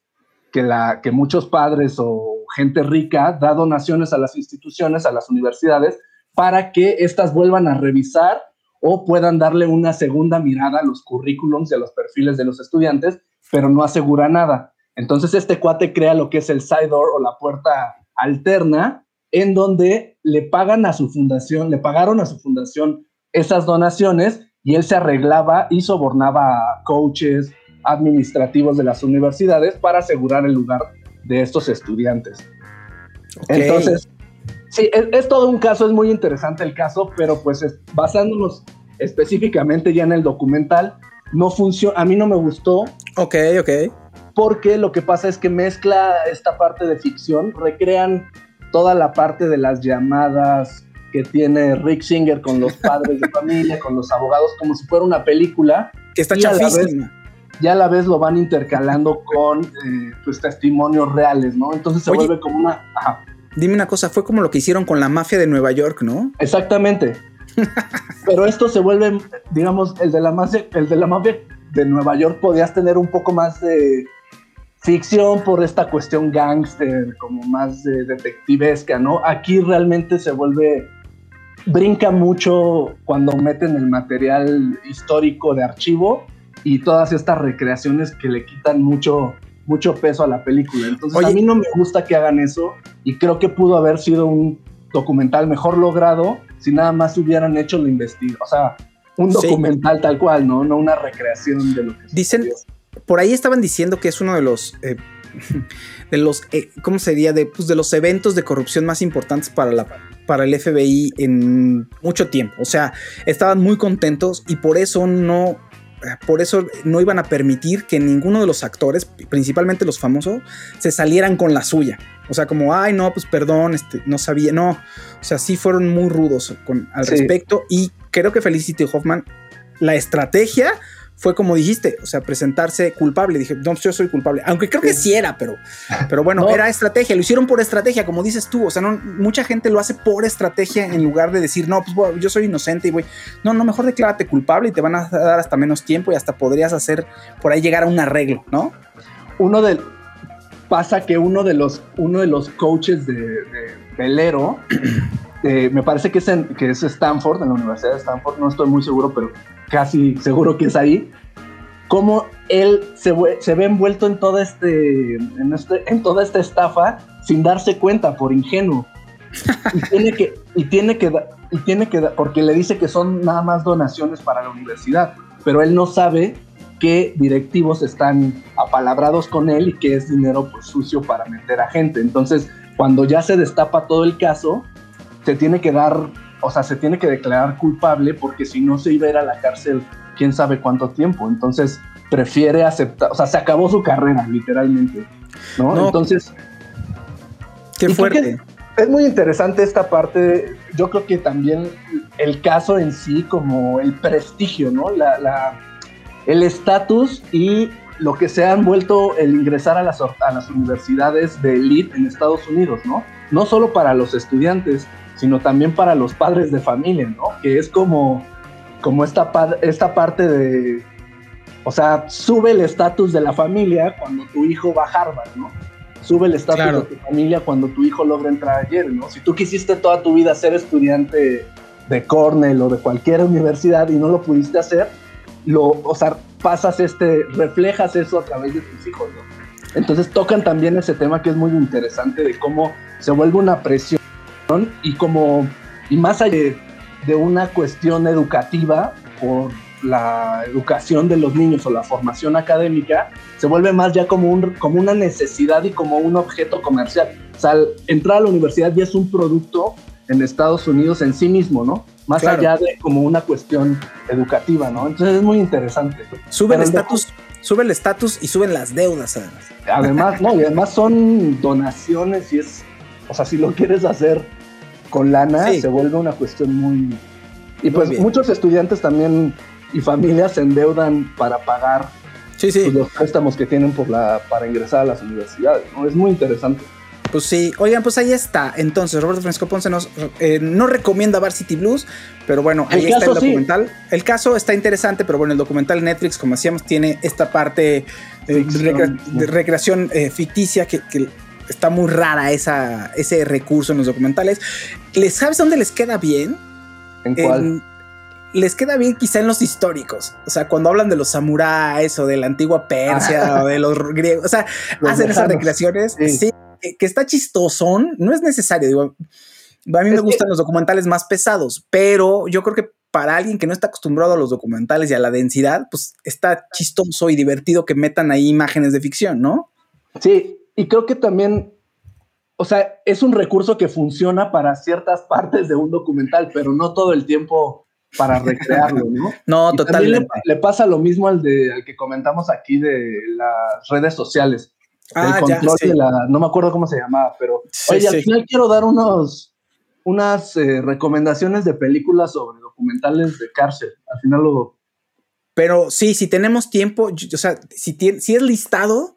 F: que, la, que muchos padres o gente rica da donaciones a las instituciones, a las universidades, para que éstas vuelvan a revisar o puedan darle una segunda mirada a los currículums y a los perfiles de los estudiantes, pero no asegura nada. Entonces este cuate crea lo que es el side door o la puerta alterna, en donde le pagan a su fundación, le pagaron a su fundación esas donaciones y él se arreglaba y sobornaba a coaches administrativos de las universidades para asegurar el lugar de estos estudiantes. Entonces, sí, es, es todo un caso, es muy interesante el caso, pero pues es- basándonos específicamente ya en el documental, no funciona, a mí no me gustó
C: Ok, ok.
F: porque lo que pasa es que mezcla esta parte de ficción, recrean toda la parte de las llamadas que tiene Rick Singer con los padres de familia, con los abogados, como si fuera una película,
C: Que está chafísima.
F: ya a la vez lo van intercalando con eh, pues, testimonios reales, ¿no? Entonces se
C: Oye.
F: vuelve como una... Ajá.
C: Dime una cosa, fue como lo que hicieron con la mafia de Nueva York, ¿no?
F: Exactamente. Pero esto se vuelve, digamos, el de la mafia, el de la mafia de Nueva York podías tener un poco más de ficción por esta cuestión gángster, como más de detectivesca, ¿no? Aquí realmente se vuelve brinca mucho cuando meten el material histórico de archivo y todas estas recreaciones que le quitan mucho mucho peso a la película. Entonces
C: Oye.
F: a mí no me gusta que hagan eso y creo que pudo haber sido un documental mejor logrado si nada más hubieran hecho la investigación, o sea, un
C: Sí.
F: documental tal cual, ¿no? No una recreación de lo que
C: Dicen,
F: sucedió.
C: Por ahí estaban diciendo que es uno de los, eh, de los, eh, ¿cómo sería? De, pues, de los eventos de corrupción más importantes para, la, para el FBI en mucho tiempo. O sea, estaban muy contentos y por eso no, eh, por eso no iban a permitir que ninguno de los actores, principalmente los famosos, se salieran con la suya. O sea, como, ay, no, pues perdón, este, no sabía, no. O sea, sí fueron muy rudos con, al
F: Sí.
C: respecto y creo que Felicity Hoffman, la estrategia fue como dijiste, o sea, presentarse culpable. Dije, no, pues yo soy culpable. Aunque creo que sí era, pero, pero bueno,
F: No.
C: era estrategia. Lo hicieron por estrategia, como dices tú. O sea, no, mucha gente lo hace por estrategia en lugar de decir, no, pues bueno, yo soy inocente y voy. No, no, mejor declárate culpable y te van a dar hasta menos tiempo y hasta podrías hacer por ahí llegar a un arreglo, ¿no?
F: uno de pasa que uno de los uno de los coaches de, de velero eh, me parece que es, en- que es Stanford en la Universidad de Stanford no estoy muy seguro pero casi seguro que es ahí cómo él se, se ve envuelto en todo este en, este en toda esta estafa sin darse cuenta por ingenuo y tiene que y tiene que y tiene que porque le dice que son nada más donaciones para la universidad pero él no sabe que directivos están apalabrados con él y que es dinero pues, sucio para meter a gente. Entonces, cuando ya se destapa todo el caso, se tiene que dar, o sea, se tiene que declarar culpable porque si no se iba a ir a la cárcel quién sabe cuánto tiempo. Entonces, prefiere aceptar, o sea, se acabó su carrera, literalmente. ¿no?
C: No.
F: Entonces,
C: Qué fuerte.
F: es muy interesante esta parte. Yo creo que también el caso en sí, como el prestigio, ¿no? La, la- el estatus y lo que se han vuelto el ingresar a las, a las universidades de elite en Estados Unidos, ¿no? No solo para los estudiantes, sino también para los padres de familia, ¿no? Que es como, como esta, esta parte de, o sea, sube el estatus de la familia cuando tu hijo va a Harvard, ¿no? Sube el estatus
C: Claro.
F: de tu familia cuando tu hijo logra entrar ayer, ¿no? Si tú quisiste toda tu vida ser estudiante de Cornell o de cualquier universidad y no lo pudiste hacer, lo, o sea, pasas este, reflejas eso a través de tus hijos, ¿no? Entonces tocan también ese tema que es muy interesante de cómo se vuelve una presión y como, y más allá de, de una cuestión educativa por la educación de los niños o la formación académica se vuelve más ya como, un, como una necesidad y como un objeto comercial. O sea, entrar a la universidad ya es un producto en Estados Unidos en sí mismo, ¿no? Más allá de como una cuestión educativa, ¿no? Entonces es muy interesante.
C: Sube el estatus, sube el estatus y suben las deudas además.
F: Además, no, y además son donaciones y es, o sea, si lo quieres hacer con lana, se vuelve una cuestión muy... Y pues muchos estudiantes también y familias se endeudan para pagar
C: sí, sí.
F: Pues, los préstamos que tienen por la, para ingresar a las universidades, ¿no? Es muy interesante.
C: Pues sí, oigan, pues ahí está. Entonces, Roberto Francisco Ponce nos, eh, no recomienda Varsity Blues, pero bueno, ahí está el documental. El caso está interesante, pero bueno, el documental Netflix, como decíamos, tiene esta parte eh, de recreación eh, ficticia que, está muy rara esa, ese recurso en los documentales. ¿Les sabes dónde les queda bien?
F: ¿En cuál?
C: les queda bien quizá en los históricos. O sea, cuando hablan de los samuráis o de la antigua Persia o de los griegos. O sea, hacen esas recreaciones. sí que, está chistosón, no es necesario. Digo, a mí me gustan los documentales más pesados, pero yo creo que para alguien que no está acostumbrado a los documentales y a la densidad, pues está chistoso y divertido que metan ahí imágenes de ficción, ¿no?
F: Sí, y creo que también, o sea, es un recurso que funciona para ciertas partes de un documental, pero no todo el tiempo para recrearlo, ¿no?
C: no, totalmente.
F: Le, le, pasa lo mismo al, de, al que comentamos aquí de las redes sociales. Ah, control de la, no me acuerdo cómo se llamaba, pero oye, al final quiero dar unos, unas eh, recomendaciones de películas sobre documentales de cárcel. Al final lo.
C: Pero sí, si tenemos tiempo, o sea, si, si es listado,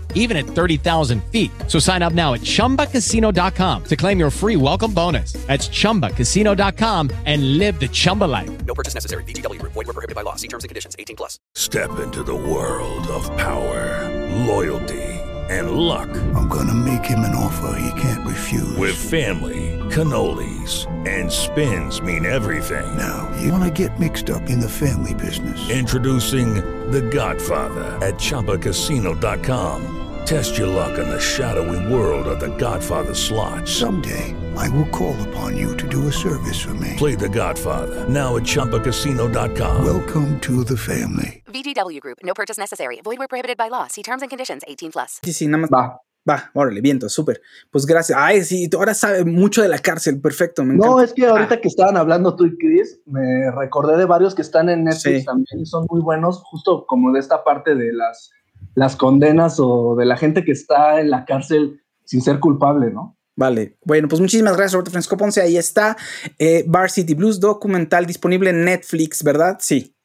I: even at 30,000 feet. So sign up now at ChumbaCasino.com to claim your free welcome bonus. That's ChumbaCasino.com and live the Chumba life. No purchase necessary. VGW. Void were prohibited by law. See terms and conditions. 18 plus.
J: Step into the world of power, loyalty, and luck. I'm going to make him an offer he can't refuse. With family, cannolis, and spins mean everything. Now, you want to get mixed up in the family business. Introducing The Godfather at ChumbaCasino.com. Test your luck in the shadowy world of the Godfather slot. Someday, I will call upon you to do a service for me. Play the Godfather, now at Chumpacasino.com. Welcome to the family.
K: VGW Group, no purchase necessary. Void where prohibited by law. See terms and conditions 18 plus.
C: Sí, sí, nada más. Va. Va, órale, viento, súper. Pues gracias. Ay, sí, ahora sabe mucho de la cárcel, perfecto. Me
F: no, es que ahorita que estaban hablando tú y Chris, me recordé de varios que están en Netflix sí. también y son muy buenos, justo como de esta parte de las las condenas o de la gente que está en la cárcel sin ser culpable, ¿no?
C: Vale, bueno, pues muchísimas gracias, Roberto Francisco Ponce. Ahí está eh, Bar City Blues documental disponible en Netflix, ¿verdad? Sí.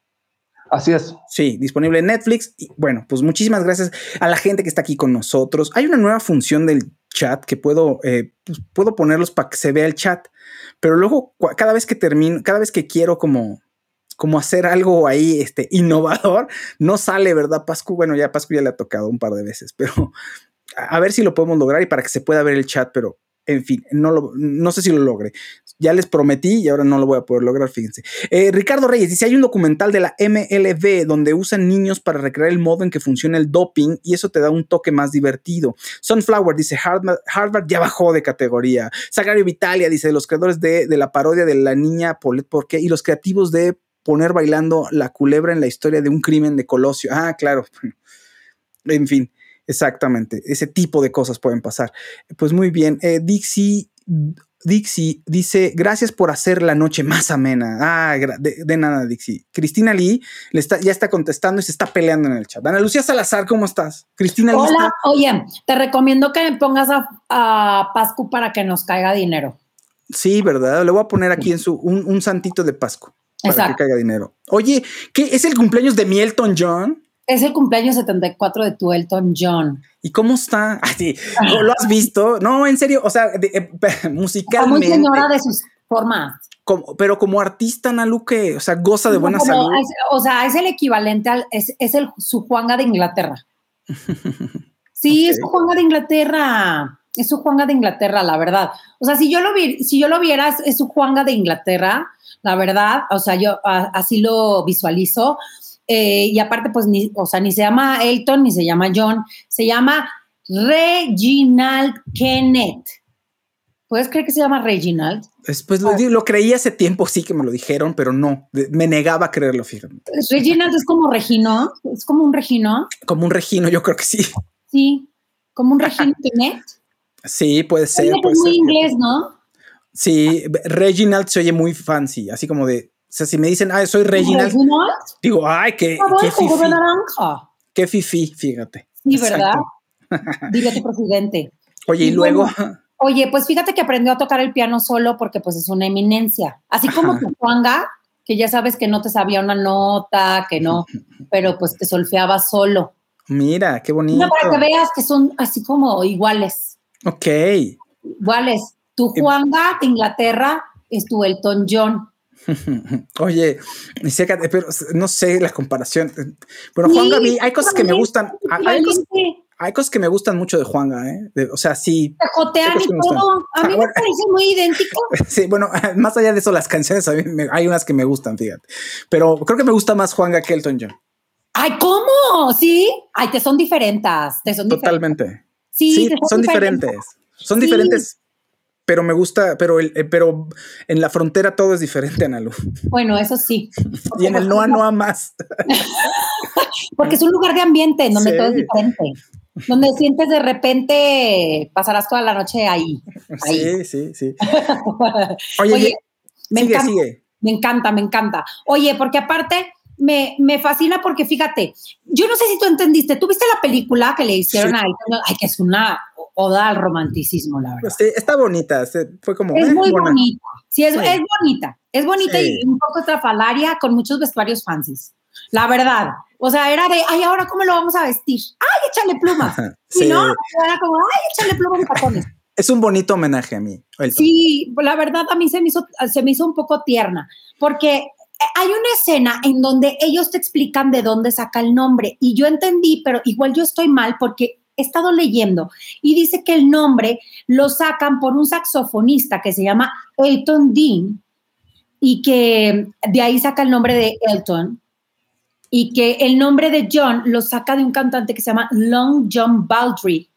F: Así es.
C: Sí, disponible en Netflix. Y bueno, pues muchísimas gracias a la gente que está aquí con nosotros. Hay una nueva función del chat que puedo, eh, pues puedo ponerlos para que se vea el chat, pero luego cada vez que termino, cada vez que quiero como como hacer algo ahí este, innovador, no sale, ¿verdad, Pascu? Bueno, ya Pascu ya le ha tocado un par de veces, pero a ver si lo podemos lograr y para que se pueda ver el chat, pero en fin, no, lo, no sé si lo logre. Ya les prometí y ahora no lo voy a poder lograr, fíjense. Eh, Ricardo Reyes dice, hay un documental de la MLB donde usan niños para recrear el modo en que funciona el doping y eso te da un toque más divertido. Sunflower dice, Harvard, Harvard ya bajó de categoría. Sagario Vitalia dice, los creadores de, de la parodia de la niña Paulette qué? y los creativos de poner bailando la culebra en la historia de un crimen de Colosio. Ah, claro. En fin, exactamente. Ese tipo de cosas pueden pasar. Pues muy bien. Eh, Dixie. Dixie dice, gracias por hacer la noche más amena. Ah, de, nada, Dixie. Cristina Lee le está, ya está contestando y se está peleando en el chat. Ana Lucía Salazar, ¿cómo estás? Cristina Lee.
D: Hola, oye, te recomiendo que me pongas a, a, Pascu para que nos caiga dinero.
C: Sí, ¿verdad? Le voy a poner aquí en su un, un santito de Pascu para que caiga dinero. Oye, ¿qué es el cumpleaños de mi Elton John?
D: Es el cumpleaños 74 de tu Elton John.
C: ¿Y cómo está? Ah, sí. ¿Lo has visto? No, en serio, o sea, de, eh, musicalmente.
D: Está muy señora de sus formas.
C: Como, pero como artista, Naluque, o sea, goza de buena salud.
D: Es, o sea, es el equivalente al, es, es el, su Juanga de Inglaterra. sí, okay. es su Juanga de Inglaterra. Es su Juanga de Inglaterra, la verdad. O sea, si yo lo, vi, si yo lo viera, es- es su Juanga de Inglaterra, la verdad. O sea, yo a- así lo visualizo. Eh, y aparte, pues, ni, o sea, ni se llama Elton, ni se llama John, se llama Reginald Kenneth. ¿Puedes creer que se llama Reginald?
C: Después lo, di- lo creí hace tiempo, sí que me lo dijeron, pero no, me negaba a creerlo, fíjate.
D: Reginald es como Regino, es como un Regino,
C: Como un Regino, yo creo que sí.
D: sí, como un Regino Kenneth.
C: Sí, puede ser.
D: Oye,
C: puede
D: es muy
C: ser.
D: inglés, ¿no?
C: Sí, Reginald se oye muy fancy, así como de, o sea, si me dicen, ay, soy Reginald,
D: Reginald.
C: digo, ay, qué,
D: Ah,
C: qué fifi,
D: naranja.
C: qué fifi, fíjate.
D: Sí, ¿verdad? Dile a tu presidente.
C: Oye, y
D: Y
C: luego,
D: bueno, Oye, pues fíjate que aprendió a tocar el piano solo porque pues es una eminencia. Así como tu Juanga, que ya sabes que no te sabía una nota, que no, pero pues te solfeaba solo.
C: mira, qué bonito.
D: Mira, para que veas que son así como iguales,
C: Ok.
D: iguales. Tu
C: Em.
D: Juanga de Inglaterra es tu Elton John.
C: Oye, sécate, pero no sé la comparación. Bueno,
D: Sí,
C: Juan Gaby, hay cosas que me gustan. Hay cosas, hay cosas que me gustan mucho de Juanga, ¿eh? De- o sea, sí.
D: Te jotean y todo. A mí
C: Ah,
D: me parece muy idéntico.
C: Sí, bueno, más allá de eso, las canciones a mí me- hay unas que me gustan, fíjate. Pero creo que me gusta más Juanga que Elton John.
D: Ay, ¿cómo? ¿Sí? Ay, te son diferentes. Te son diferentes. Sí,
C: son diferentes. Son
D: Sí.
C: diferentes. Pero me gusta, pero el, eh, pero en la frontera todo es diferente, Analu.
D: Bueno, eso sí.
C: Y en el Noa Noa más.
D: Porque es un lugar de ambiente en donde
C: Sí.
D: todo es diferente. Donde sientes de repente pasarás toda la noche ahí. ahí.
C: Sí, sí, sí. Oye,
D: Oye,
C: ye-
D: me
C: sigue,
D: encanta.
C: sigue.
D: Me encanta, me encanta. Oye, porque aparte me, me fascina porque fíjate, yo no sé si tú entendiste, ¿tú viste la película que le hicieron
C: Sí.
D: a él? Ay, que es una oda al romanticismo, la verdad.
C: Sí, está bonita. Fue como.
D: Es
C: eh,
D: muy
C: buena.
D: bonita. Sí, es,
C: Sí.
D: es bonita. Es bonita
C: Sí.
D: y un poco estrafalaria con muchos vestuarios fancies. La verdad. O sea, era de, ay, ahora cómo lo vamos a vestir. Ay, échale plumas. Y no, era como, ay, échale plumas y tacones.
C: Es un bonito homenaje a mí.
D: Sí, la verdad a mí se me hizo, se me hizo un poco tierna, porque hay una escena en donde ellos te explican de dónde saca el nombre y yo entendí, pero igual yo estoy mal porque he estado leyendo y dice que el nombre lo sacan por un saxofonista que se llama Elton Dean y que de ahí saca el nombre de Elton y que el nombre de John lo saca de un cantante que se llama Long John Baldry.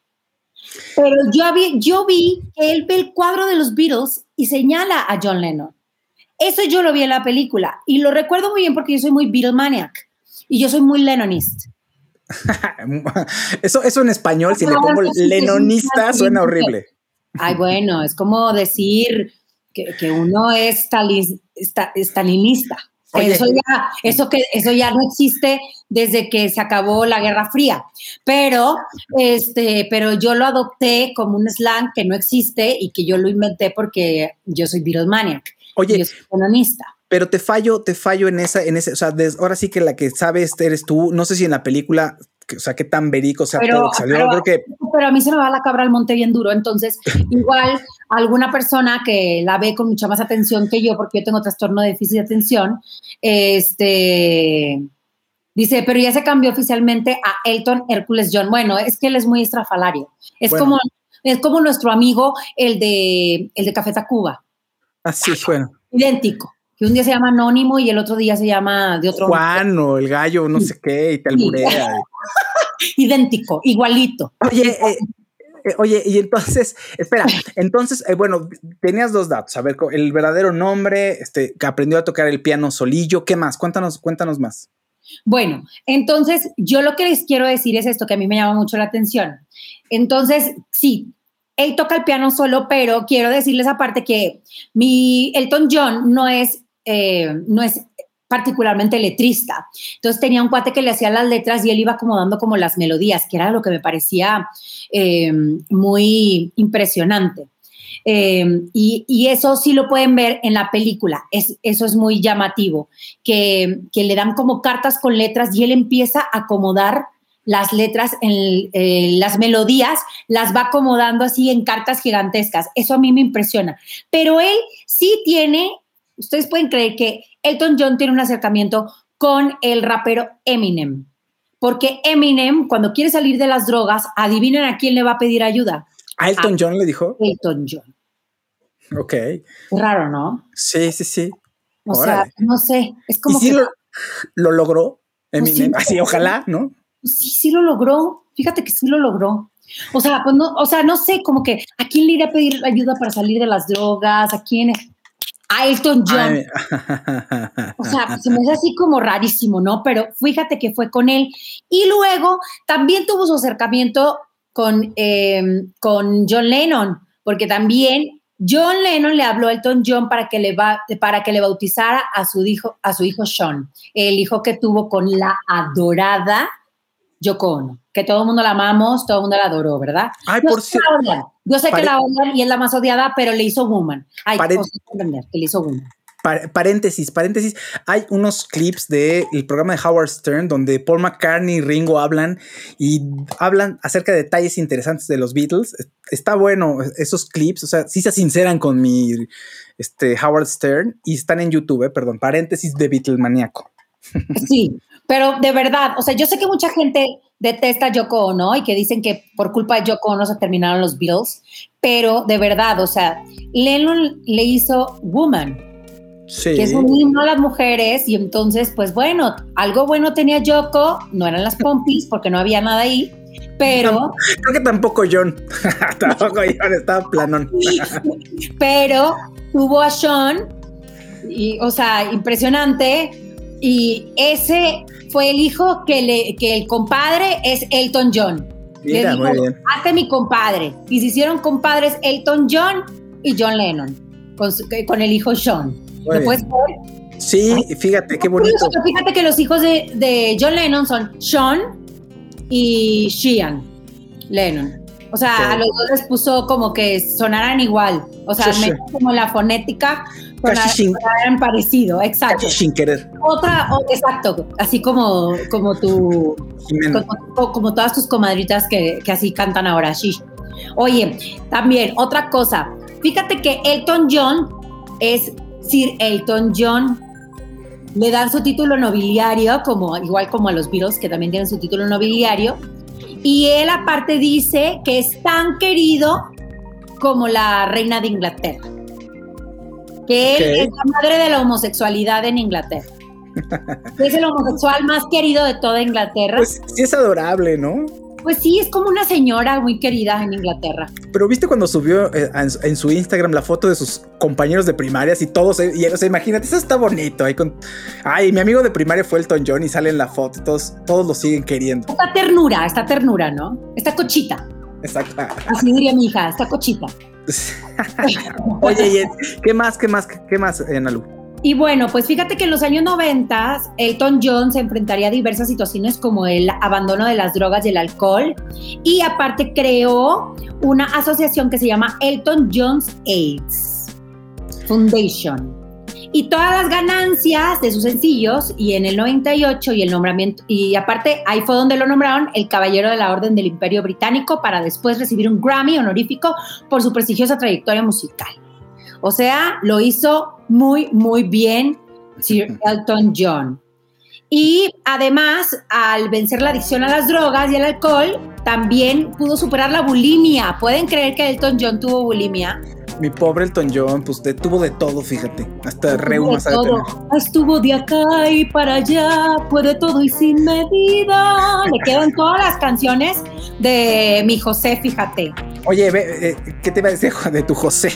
D: Pero yo vi, yo vi que él ve el cuadro de los Beatles y señala a John Lennon. Eso yo lo vi en la película y lo recuerdo muy bien porque yo soy muy Beatlemaniac y yo soy muy Lennonist.
C: Eso, eso en español, si le pongo
D: sí,
C: suena horrible.
D: Ay, bueno, es como decir que, que uno es stali- sta- stalinista.
C: Oye.
D: Eso ya, eso, que, eso ya no existe desde que se acabó la Guerra Fría. Pero, este, pero yo lo adopté como un slang que no existe y que yo lo inventé porque yo soy Beatlemaniac.
C: Oye.
D: Soy lennonista.
C: Pero te fallo, te fallo en esa, en ese, o sea, des- ahora sí que la que sabes eres tú. No sé si en la película, que- o sea, qué tan verico sea todo lo que salió.
D: pero-
C: Creo que
D: pero a mí se me va la cabra al monte bien duro. Entonces, igual alguna persona que la ve con mucha más atención que yo, porque yo tengo trastorno de déficit de atención, este dice, pero ya se cambió oficialmente a Elton Hércules John. Bueno, es que él es muy estrafalario. Es
C: Bueno.
D: como es como nuestro amigo el de el de Café Tacuba,
C: así, bueno.
D: idéntico. Que un día se llama Anónimo y el otro día se llama de otro
C: Juan o el gallo, no sé qué, y te alburea.
D: idéntico, igualito.
C: Oye, eh, eh, oye, y entonces, espera, entonces, eh, bueno, tenías dos datos. A ver, el verdadero nombre, este, que aprendió a tocar el piano solillo, ¿qué más? Cuéntanos, cuéntanos más.
D: Bueno, entonces yo lo que les quiero decir es esto que a mí me llama mucho la atención. Entonces, sí, él toca el piano solo, pero quiero decirles aparte que mi Elton John no es, eh, no es particularmente letrista. Entonces tenía un cuate que le hacía las letras y él iba acomodando como las melodías, que era lo que me parecía eh, muy impresionante. Eh, y, eso sí lo pueden ver en la película, es, eso es muy llamativo, que, que le dan como cartas con letras y él empieza a acomodar las letras, en, eh, las melodías, las va acomodando así en cartas gigantescas. Eso a mí me impresiona. Pero él sí tiene, ustedes pueden creer que Elton John tiene un acercamiento con el rapero Eminem. Porque Eminem, cuando quiere salir de las drogas, adivinen a quién le va a pedir ayuda.
C: ¿A Elton John le dijo?
D: Elton John.
C: Ok.
D: Raro, ¿no?
C: Sí, sí, sí.
D: O sea, no sé, es como
C: ¿Y sí
D: que...
C: lo, lo logró?
D: Pues
C: Eminem?
D: sí.
C: Así, ojalá, ¿no?
D: Sí, sí lo logró. Fíjate que sí lo logró. O sea, pues no, o sea, no sé, como que a quién le iría a pedir ayuda para salir de las drogas, a quién, a Elton John. O sea, pues, se me hace así como rarísimo, ¿no? Pero fíjate que fue con él. Y luego también tuvo su acercamiento con, eh, con John Lennon, porque también John Lennon le habló a Elton John para que le, va, para que le bautizara a su, hijo, a su hijo Sean, el hijo que tuvo con la adorada Yoko Ono, que todo el mundo la amamos, todo el mundo la adoró, ¿verdad?
C: Ay,
D: Yo
C: por
D: sé la Yo sé que la odian y es la más odiada, pero le hizo Woman. Ay,
C: Pare-
D: o sea, entender que le hizo Woman.
C: Pa- paréntesis, paréntesis. Hay unos clips del programa de Howard Stern donde Paul McCartney y Ringo hablan y hablan acerca de detalles interesantes de los Beatles. Está bueno esos clips, o sea, sí se sinceran con mi este, Howard Stern y están en YouTube, eh, perdón, paréntesis de Beatlemaniaco.
D: Sí, pero de verdad, o sea, yo sé que mucha gente detesta a Yoko Ono y que dicen que por culpa de Yoko Ono se terminaron los Beatles, pero de verdad, o sea, Lennon le hizo Woman,
C: Sí.
D: que es un himno a las mujeres y entonces, pues bueno, algo bueno tenía Yoko, no eran las pompis porque no había nada ahí, pero,
C: Creo que tampoco John. tampoco John estaba planón.
D: pero tuvo a Sean, y, o sea, impresionante, y ese fue el hijo que, le, que el compadre es Elton John.
C: Mira,
D: Le
C: muy
D: dijo,
C: bien.
D: hazte mi compadre. Y se hicieron compadres Elton John y John Lennon, con, su- con el hijo Sean.
C: Muy
D: ¿Lo puedes
C: bien.
D: ver?
C: Sí, fíjate, qué bonito.
D: Fíjate que los hijos de, de John Lennon son Sean y Sheehan Lennon. O sea,
C: Sí.
D: a los dos les puso como que sonaran igual. O sea,
C: Sí, sí.
D: como la fonética
C: Casi sin-
D: sonaran parecido, exacto.
C: Casi sin querer.
D: Otra, exacto, así como, como tu, como, como todas tus comadritas que, que así cantan ahora, sí. Oye, también otra cosa, fíjate que Elton John es Sir Elton John. Le dan su título nobiliario, como, igual como a los Beatles, que también tienen su título nobiliario. Y él aparte dice que es tan querido como la reina de Inglaterra. Que él es la madre de la homosexualidad en Inglaterra. Es el homosexual más querido de toda Inglaterra.
C: Pues sí es adorable, ¿no?
D: Pues sí, es como una señora muy querida en Inglaterra.
C: Pero viste cuando subió eh, en, su Instagram la foto de sus compañeros de primarias y todos, eh, y, o sea, imagínate, eso está bonito. Ahí con, ay, mi amigo de primaria fue Elton John y sale en la foto, y todos, todos lo siguen queriendo.
D: Esta ternura, esta ternura, ¿no? Esta cochita.
C: Exacto.
D: Así diría mi hija, esta cochita.
C: Oye, ¿qué más, qué más, qué más, eh, Nalu?
D: Y bueno, pues fíjate que en los años 90 Elton John se enfrentaría a diversas situaciones como el abandono de las drogas y el alcohol y aparte creó una asociación que se llama Elton John's AIDS Foundation. Y todas las ganancias de sus sencillos y en el 98 y el nombramiento y aparte ahí fue donde lo nombraron el Caballero de la Orden del Imperio Británico para después recibir un Grammy honorífico por su prestigiosa trayectoria musical. O sea, lo hizo muy, muy bien Sir Elton John. Y además, al vencer la adicción a las drogas y al alcohol, también pudo superar la bulimia. ¿Pueden creer que Elton John tuvo bulimia?
C: Mi pobre Elton John, pues de- tuvo de todo, fíjate. Hasta reumas.
D: Estuvo de acá y para allá, puede todo y sin medida. Le quedan todas las canciones de mi José, fíjate.
C: Oye, ve, eh, ¿qué te iba a decir de tu José?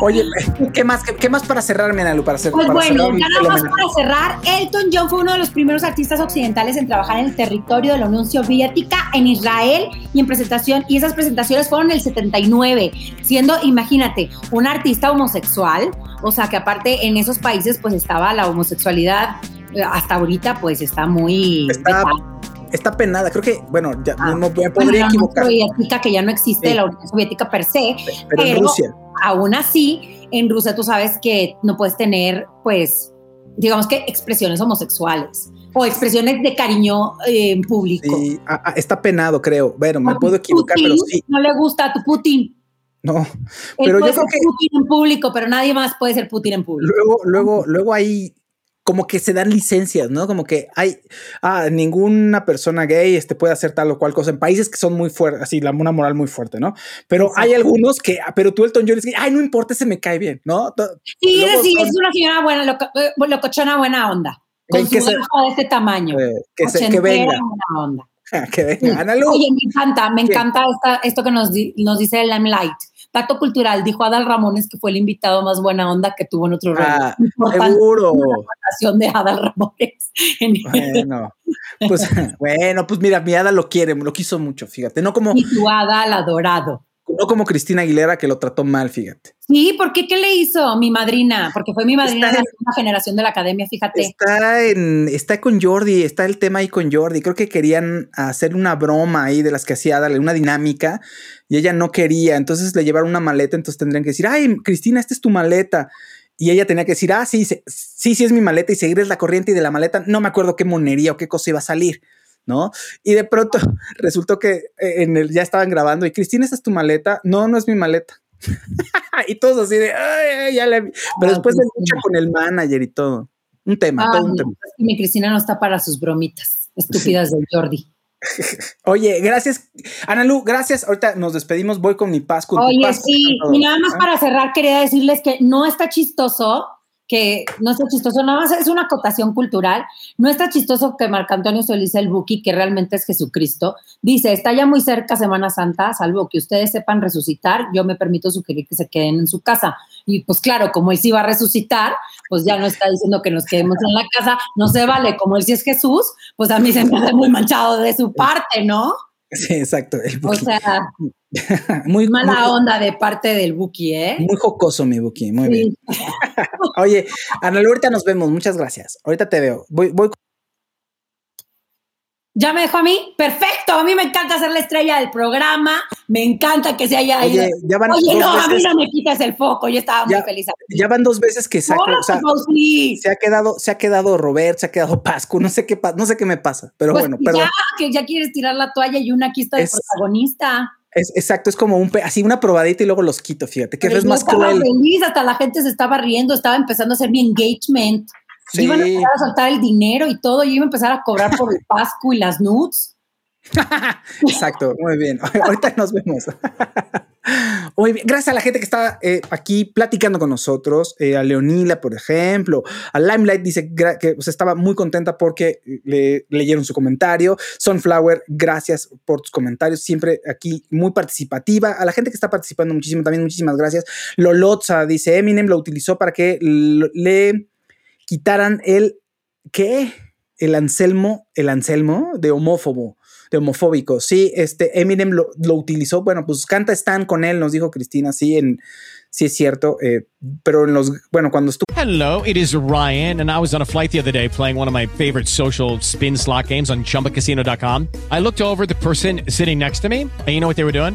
C: Oye, ¿qué más, qué, qué más para cerrar, Nalu? Para, hacer,
D: Pues
C: para
D: bueno,
C: cerrar
D: nada más para cerrar, Elton John fue uno de los primeros artistas occidentales en trabajar en el territorio de la Unión Soviética, en Israel y en presentación, y esas presentaciones fueron en el 79, siendo, imagínate, un artista homosexual, o sea que aparte en esos países pues estaba la homosexualidad, eh, hasta ahorita pues está muy...
C: Está, está penada, creo que, bueno, ya no, no me podría
D: la Unión
C: equivocar,
D: Soviética, que ya no existe
C: Sí.
D: la Unión Soviética per se,
C: pero en Rusia.
D: aún así, en Rusia tú sabes que no puedes tener, pues, digamos que expresiones homosexuales o expresiones de cariño eh, en público.
C: Sí, ah, ah, está penado, creo. Bueno, me puedo equivocar,
D: Putin
C: pero sí,
D: No le gusta a tu Putin.
C: no.
D: Él
C: Pero
D: puede
C: yo creo
D: ser
C: que
D: Putin en público, pero nadie más puede ser Putin en público.
C: luego, luego, luego hay como que se dan licencias, ¿no? Como que hay, ah, ninguna persona gay este, puede hacer tal o cual cosa en países que son muy fuertes, así, la, una moral muy fuerte, ¿no? Pero hay algunos que, ah, pero tú, Elton John, es que, ay, no importa, se me cae bien, ¿no?
D: Sí, es decir, es una señora buena, loco, eh, locochona buena onda. Con que su de este tamaño.
C: Eh, que, se, que venga.
D: Onda.
C: que venga, Ana Lu.
D: Oye, me encanta, me encanta esta, esto que nos, nos dice el Limelight. Pato Cultural dijo Adal Ramones que fue el invitado más buena onda que tuvo en otro
C: ah, Seguro.
D: La de Adal Ramones.
C: Bueno, pues, bueno, pues mira, mi Adal lo quiere, lo quiso mucho, fíjate. No como.
D: Y tu Adal adorado.
C: No como Cristina Aguilera que lo trató mal, fíjate.
D: Sí, ¿por qué? ¿Qué le hizo mi madrina? Porque fue mi madrina de la segunda generación de la academia, fíjate.
C: Está, en, está con Jordi, está el tema ahí con Jordi. Creo que querían hacer una broma ahí de las que hacía, darle una dinámica y ella no quería. Entonces le llevaron una maleta, entonces tendrían que decir, ay, Cristina, esta es tu maleta. Y ella tenía que decir, ah, sí, sí, sí, es mi maleta y seguirles la corriente y de la maleta no me acuerdo qué monería o qué cosa iba a salir. ¿No? Y de pronto resultó que eh, en el, ya estaban grabando y Cristina, ¿esa es tu maleta? No, no es mi maleta. y todos así de, ay, ya le... Pero ah, después de lucha con el manager y todo. Un tema, todo un tema.
D: mi Cristina no está para sus bromitas estúpidas del Jordi.
C: Oye, gracias, Analu, gracias. Ahorita nos despedimos, voy con mi Pascu.
D: Oye, sí, y nada más para cerrar, quería decirles que no está chistoso que no está chistoso, nada más es una acotación cultural. No está chistoso que Marc Antonio Solís el Buki, que realmente es Jesucristo, dice, está ya muy cerca Semana Santa, salvo que ustedes sepan resucitar, yo me permito sugerir que se queden en su casa. Y pues claro, como él sí va a resucitar, pues ya no está diciendo que nos quedemos en la casa, no se vale, como él sí es Jesús, pues a mí se me hace muy manchado de su parte, ¿no?
C: Sí, exacto.
D: o sea, muy mala onda de parte del Buki, ¿eh?
C: Muy jocoso mi Buki, muy bien. Oye, Ana, ahorita nos vemos, muchas gracias. Ahorita te veo. Voy, voy
D: ¿Ya me dejó a mí? Perfecto, a mí me encanta ser la estrella del programa, me encanta que se haya ido.
C: Ya van
D: Oye, no, a mí no me quitas el foco, yo estaba muy feliz.
C: Ya van dos veces que saco, o sea, se ha quedado, se ha quedado Robert, se ha quedado Pascu, no sé qué, no sé qué me pasa, pero
D: pues
C: bueno, perdón.
D: Ya, que ya quieres tirar la toalla y una aquí está de protagonista.
C: Es, exacto, es como un así una probadita y luego los quito, fíjate, que es más cruel.
D: feliz, hasta la gente se estaba riendo, estaba empezando a hacer mi engagement. Iban a empezar a soltar el dinero y todo, y iba a empezar a cobrar por el Pascu y las nudes.
C: Exacto, muy bien. Ahorita nos vemos. Muy bien, gracias a la gente que está eh, aquí platicando con nosotros, eh, a Leonila, por ejemplo, a Limelight dice que estaba muy contenta porque le leyeron su comentario. Sunflower, gracias por tus comentarios, siempre aquí muy participativa. A la gente que está participando muchísimo, también muchísimas gracias. Lolotza dice, Eminem lo utilizó para que le quitaran el, ¿qué? El Anselmo, el Anselmo de homófobo homofóbico. Sí, este Eminem lo, lo, utilizó. Bueno, pues canta Stan con él, nos dijo Cristina, sí, en, sí es cierto. Eh, pero en los, bueno, cuando estuvo.
I: Hello, it is Ryan, and I was on a flight the other day playing one of my favorite social spin slot games on chumbacasino.com. I looked over the person sitting next to me, and you know what they were doing?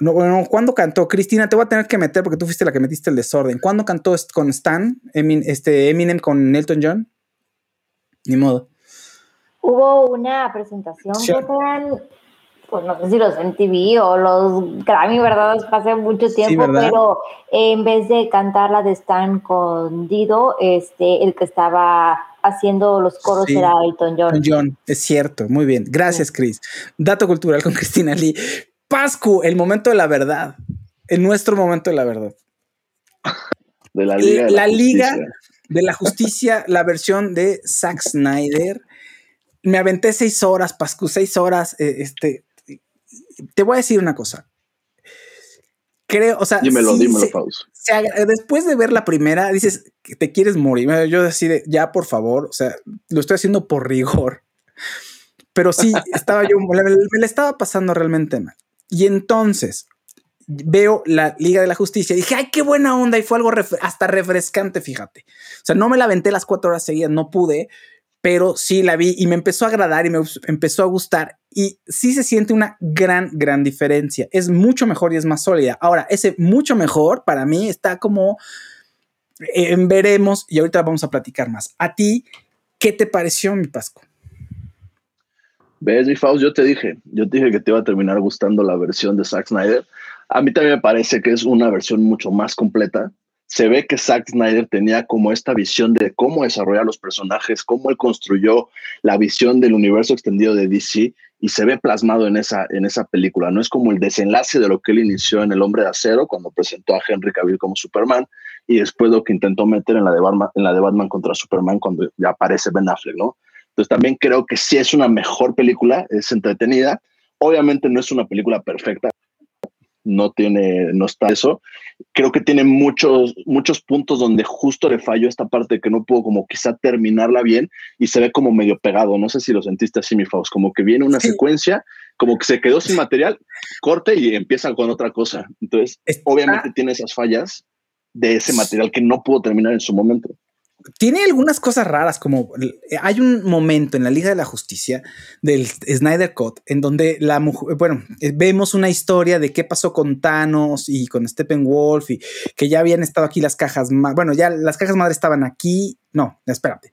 C: no, bueno, ¿cuándo cantó? Cristina, te voy a tener que meter porque tú fuiste la que metiste el desorden. ¿Cuándo cantó con Stan, Emin, este, Eminem con Elton John? Ni modo.
G: Hubo una presentación que eran, pues no sé si los MTV o los Grammy, ¿verdad? Hace mucho tiempo, pero en vez de cantar la de Stan con Dido, este, el que estaba haciendo los coros era Elton John.
C: John, es cierto, muy bien. Gracias, Chris. Dato cultural con Cristina Lee. Pascu, el momento de la verdad. En nuestro momento de la verdad.
E: De la Liga.
C: la Liga de la Justicia, la versión de Zack Snyder. Me aventé seis horas, Pascu, seis horas. Eh, este, te voy a decir una cosa. Creo, o sea,
E: dímelo, dímelo,
C: después de ver la primera, dices que te quieres morir. Yo decide, ya por favor, o sea, lo estoy haciendo por rigor. Pero sí, estaba yo, me, le estaba pasando realmente mal. Y entonces, veo la Liga de la Justicia y dije, ay, qué buena onda. Y fue algo hasta refrescante, fíjate. O sea, no me la aventé las cuatro horas seguidas, no pude, pero sí la vi y me empezó a agradar y me empezó a gustar. y sí se siente una gran, gran diferencia. Es mucho mejor y es más sólida. Ahora, ese mucho mejor para mí está como en veremos y ahorita vamos a platicar más. A ti, ¿qué te pareció, mi Pascu?
E: ¿Ves, mi Faust? Yo te dije, yo te dije que te iba a terminar gustando la versión de Zack Snyder. A mí también me parece que es una versión mucho más completa. Se ve que Zack Snyder tenía como esta visión de cómo desarrollar los personajes, cómo él construyó la visión del universo extendido de DC y se ve plasmado en esa, en esa película. No es como el desenlace de lo que él inició en El Hombre de Acero cuando presentó a Henry Cavill como Superman y después lo que intentó meter en la de Batman, en la de Batman contra Superman cuando ya aparece Ben Affleck, ¿no? Entonces también creo que sí es una mejor película, es entretenida. Obviamente no es una película perfecta, no tiene, no está eso. Creo que tiene muchos, muchos puntos donde justo le falló esta parte que no pudo como quizá terminarla bien y se ve como medio pegado. No sé si lo sentiste así, mi Faust, como que viene una secuencia, como que se quedó sin material, corte y empiezan con otra cosa. Entonces, obviamente tiene esas fallas de ese material que no pudo terminar en su momento
C: tiene algunas cosas raras, como hay un momento en la Liga de la Justicia del Snyder Cut en donde la mujer, bueno, eh, vemos una historia de qué pasó con Thanos y con Steppenwolf y que ya habían estado aquí las cajas, bueno, ya las cajas madre estaban aquí, no, espérate.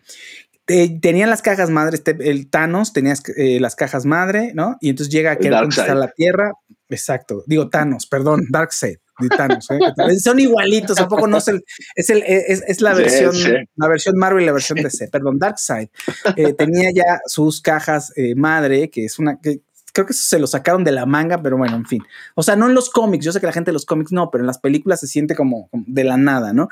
C: tenían las cajas madre, este, el Thanos tenía eh, las cajas madre, ¿no? Y entonces llega a querer conquistar la Tierra. Exacto, digo Thanos, perdón, Darkseid. ¿Eh? Son igualitos, ¿a poco no es el, es, el, es, la versión, la versión Marvel y la versión DC, perdón, Darkseid. Eh, tenía ya sus cajas eh, madre, que es una, que creo que se lo sacaron de la manga, pero bueno, en fin. O sea, no en los cómics, yo sé que la gente de los cómics no, pero en las películas se siente como, de la nada, ¿no?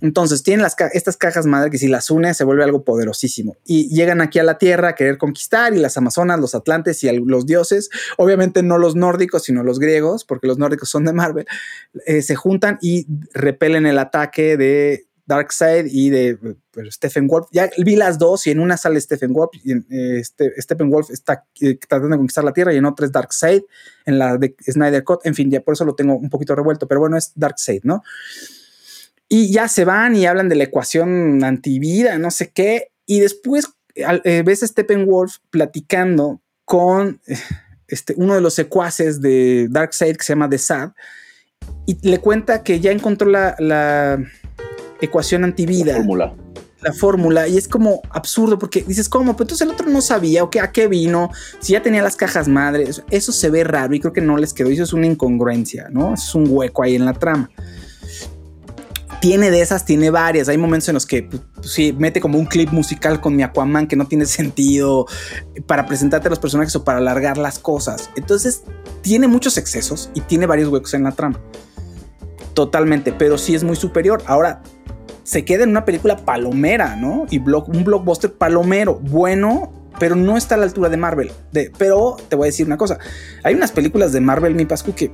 C: Entonces, tienen las estas cajas madre que si las une se vuelve algo poderosísimo. Y llegan aquí a la Tierra a querer conquistar y las Amazonas, los Atlantes y los dioses, obviamente no los nórdicos, sino los griegos, porque los nórdicos son de Marvel, eh, se juntan y repelen el ataque de Darkseid y de pues, Stephen Wolf. Ya vi las dos y en una sale Stephen Wolf y este, Stephen Wolf está eh, tratando de conquistar la Tierra y en otra es Darkseid, en la de Snyder Cut. En fin, ya por eso lo tengo un poquito revuelto, pero bueno, es Darkseid, ¿no? Y ya se van y hablan de la ecuación antivida, no sé qué, y después eh, ves a Stephen Wolf platicando con eh, este, uno de los secuaces de Darkseid que se llama The Sad y le cuenta que ya encontró la ecuación antivida. La fórmula. La fórmula, y es como absurdo porque dices, ¿cómo? Pero entonces el otro no sabía, o qué, a qué vino, si ya tenía las cajas madres, eso se ve raro y creo que no les quedó, eso es una incongruencia, ¿no? Es un hueco ahí en la trama tiene de esas, tiene varias. Hay momentos en los que pues, pues, sí, mete como un clip musical con mi Aquaman que no tiene sentido para presentarte a los personajes o para alargar las cosas. Entonces, tiene muchos excesos y tiene varios huecos en la trama. Totalmente, pero sí es muy superior. Ahora, se queda en una película palomera, ¿no? Y un blockbuster palomero, bueno, pero no está a la altura de Marvel. pero te voy a decir una cosa, hay unas películas de Marvel, mi Pascu, que,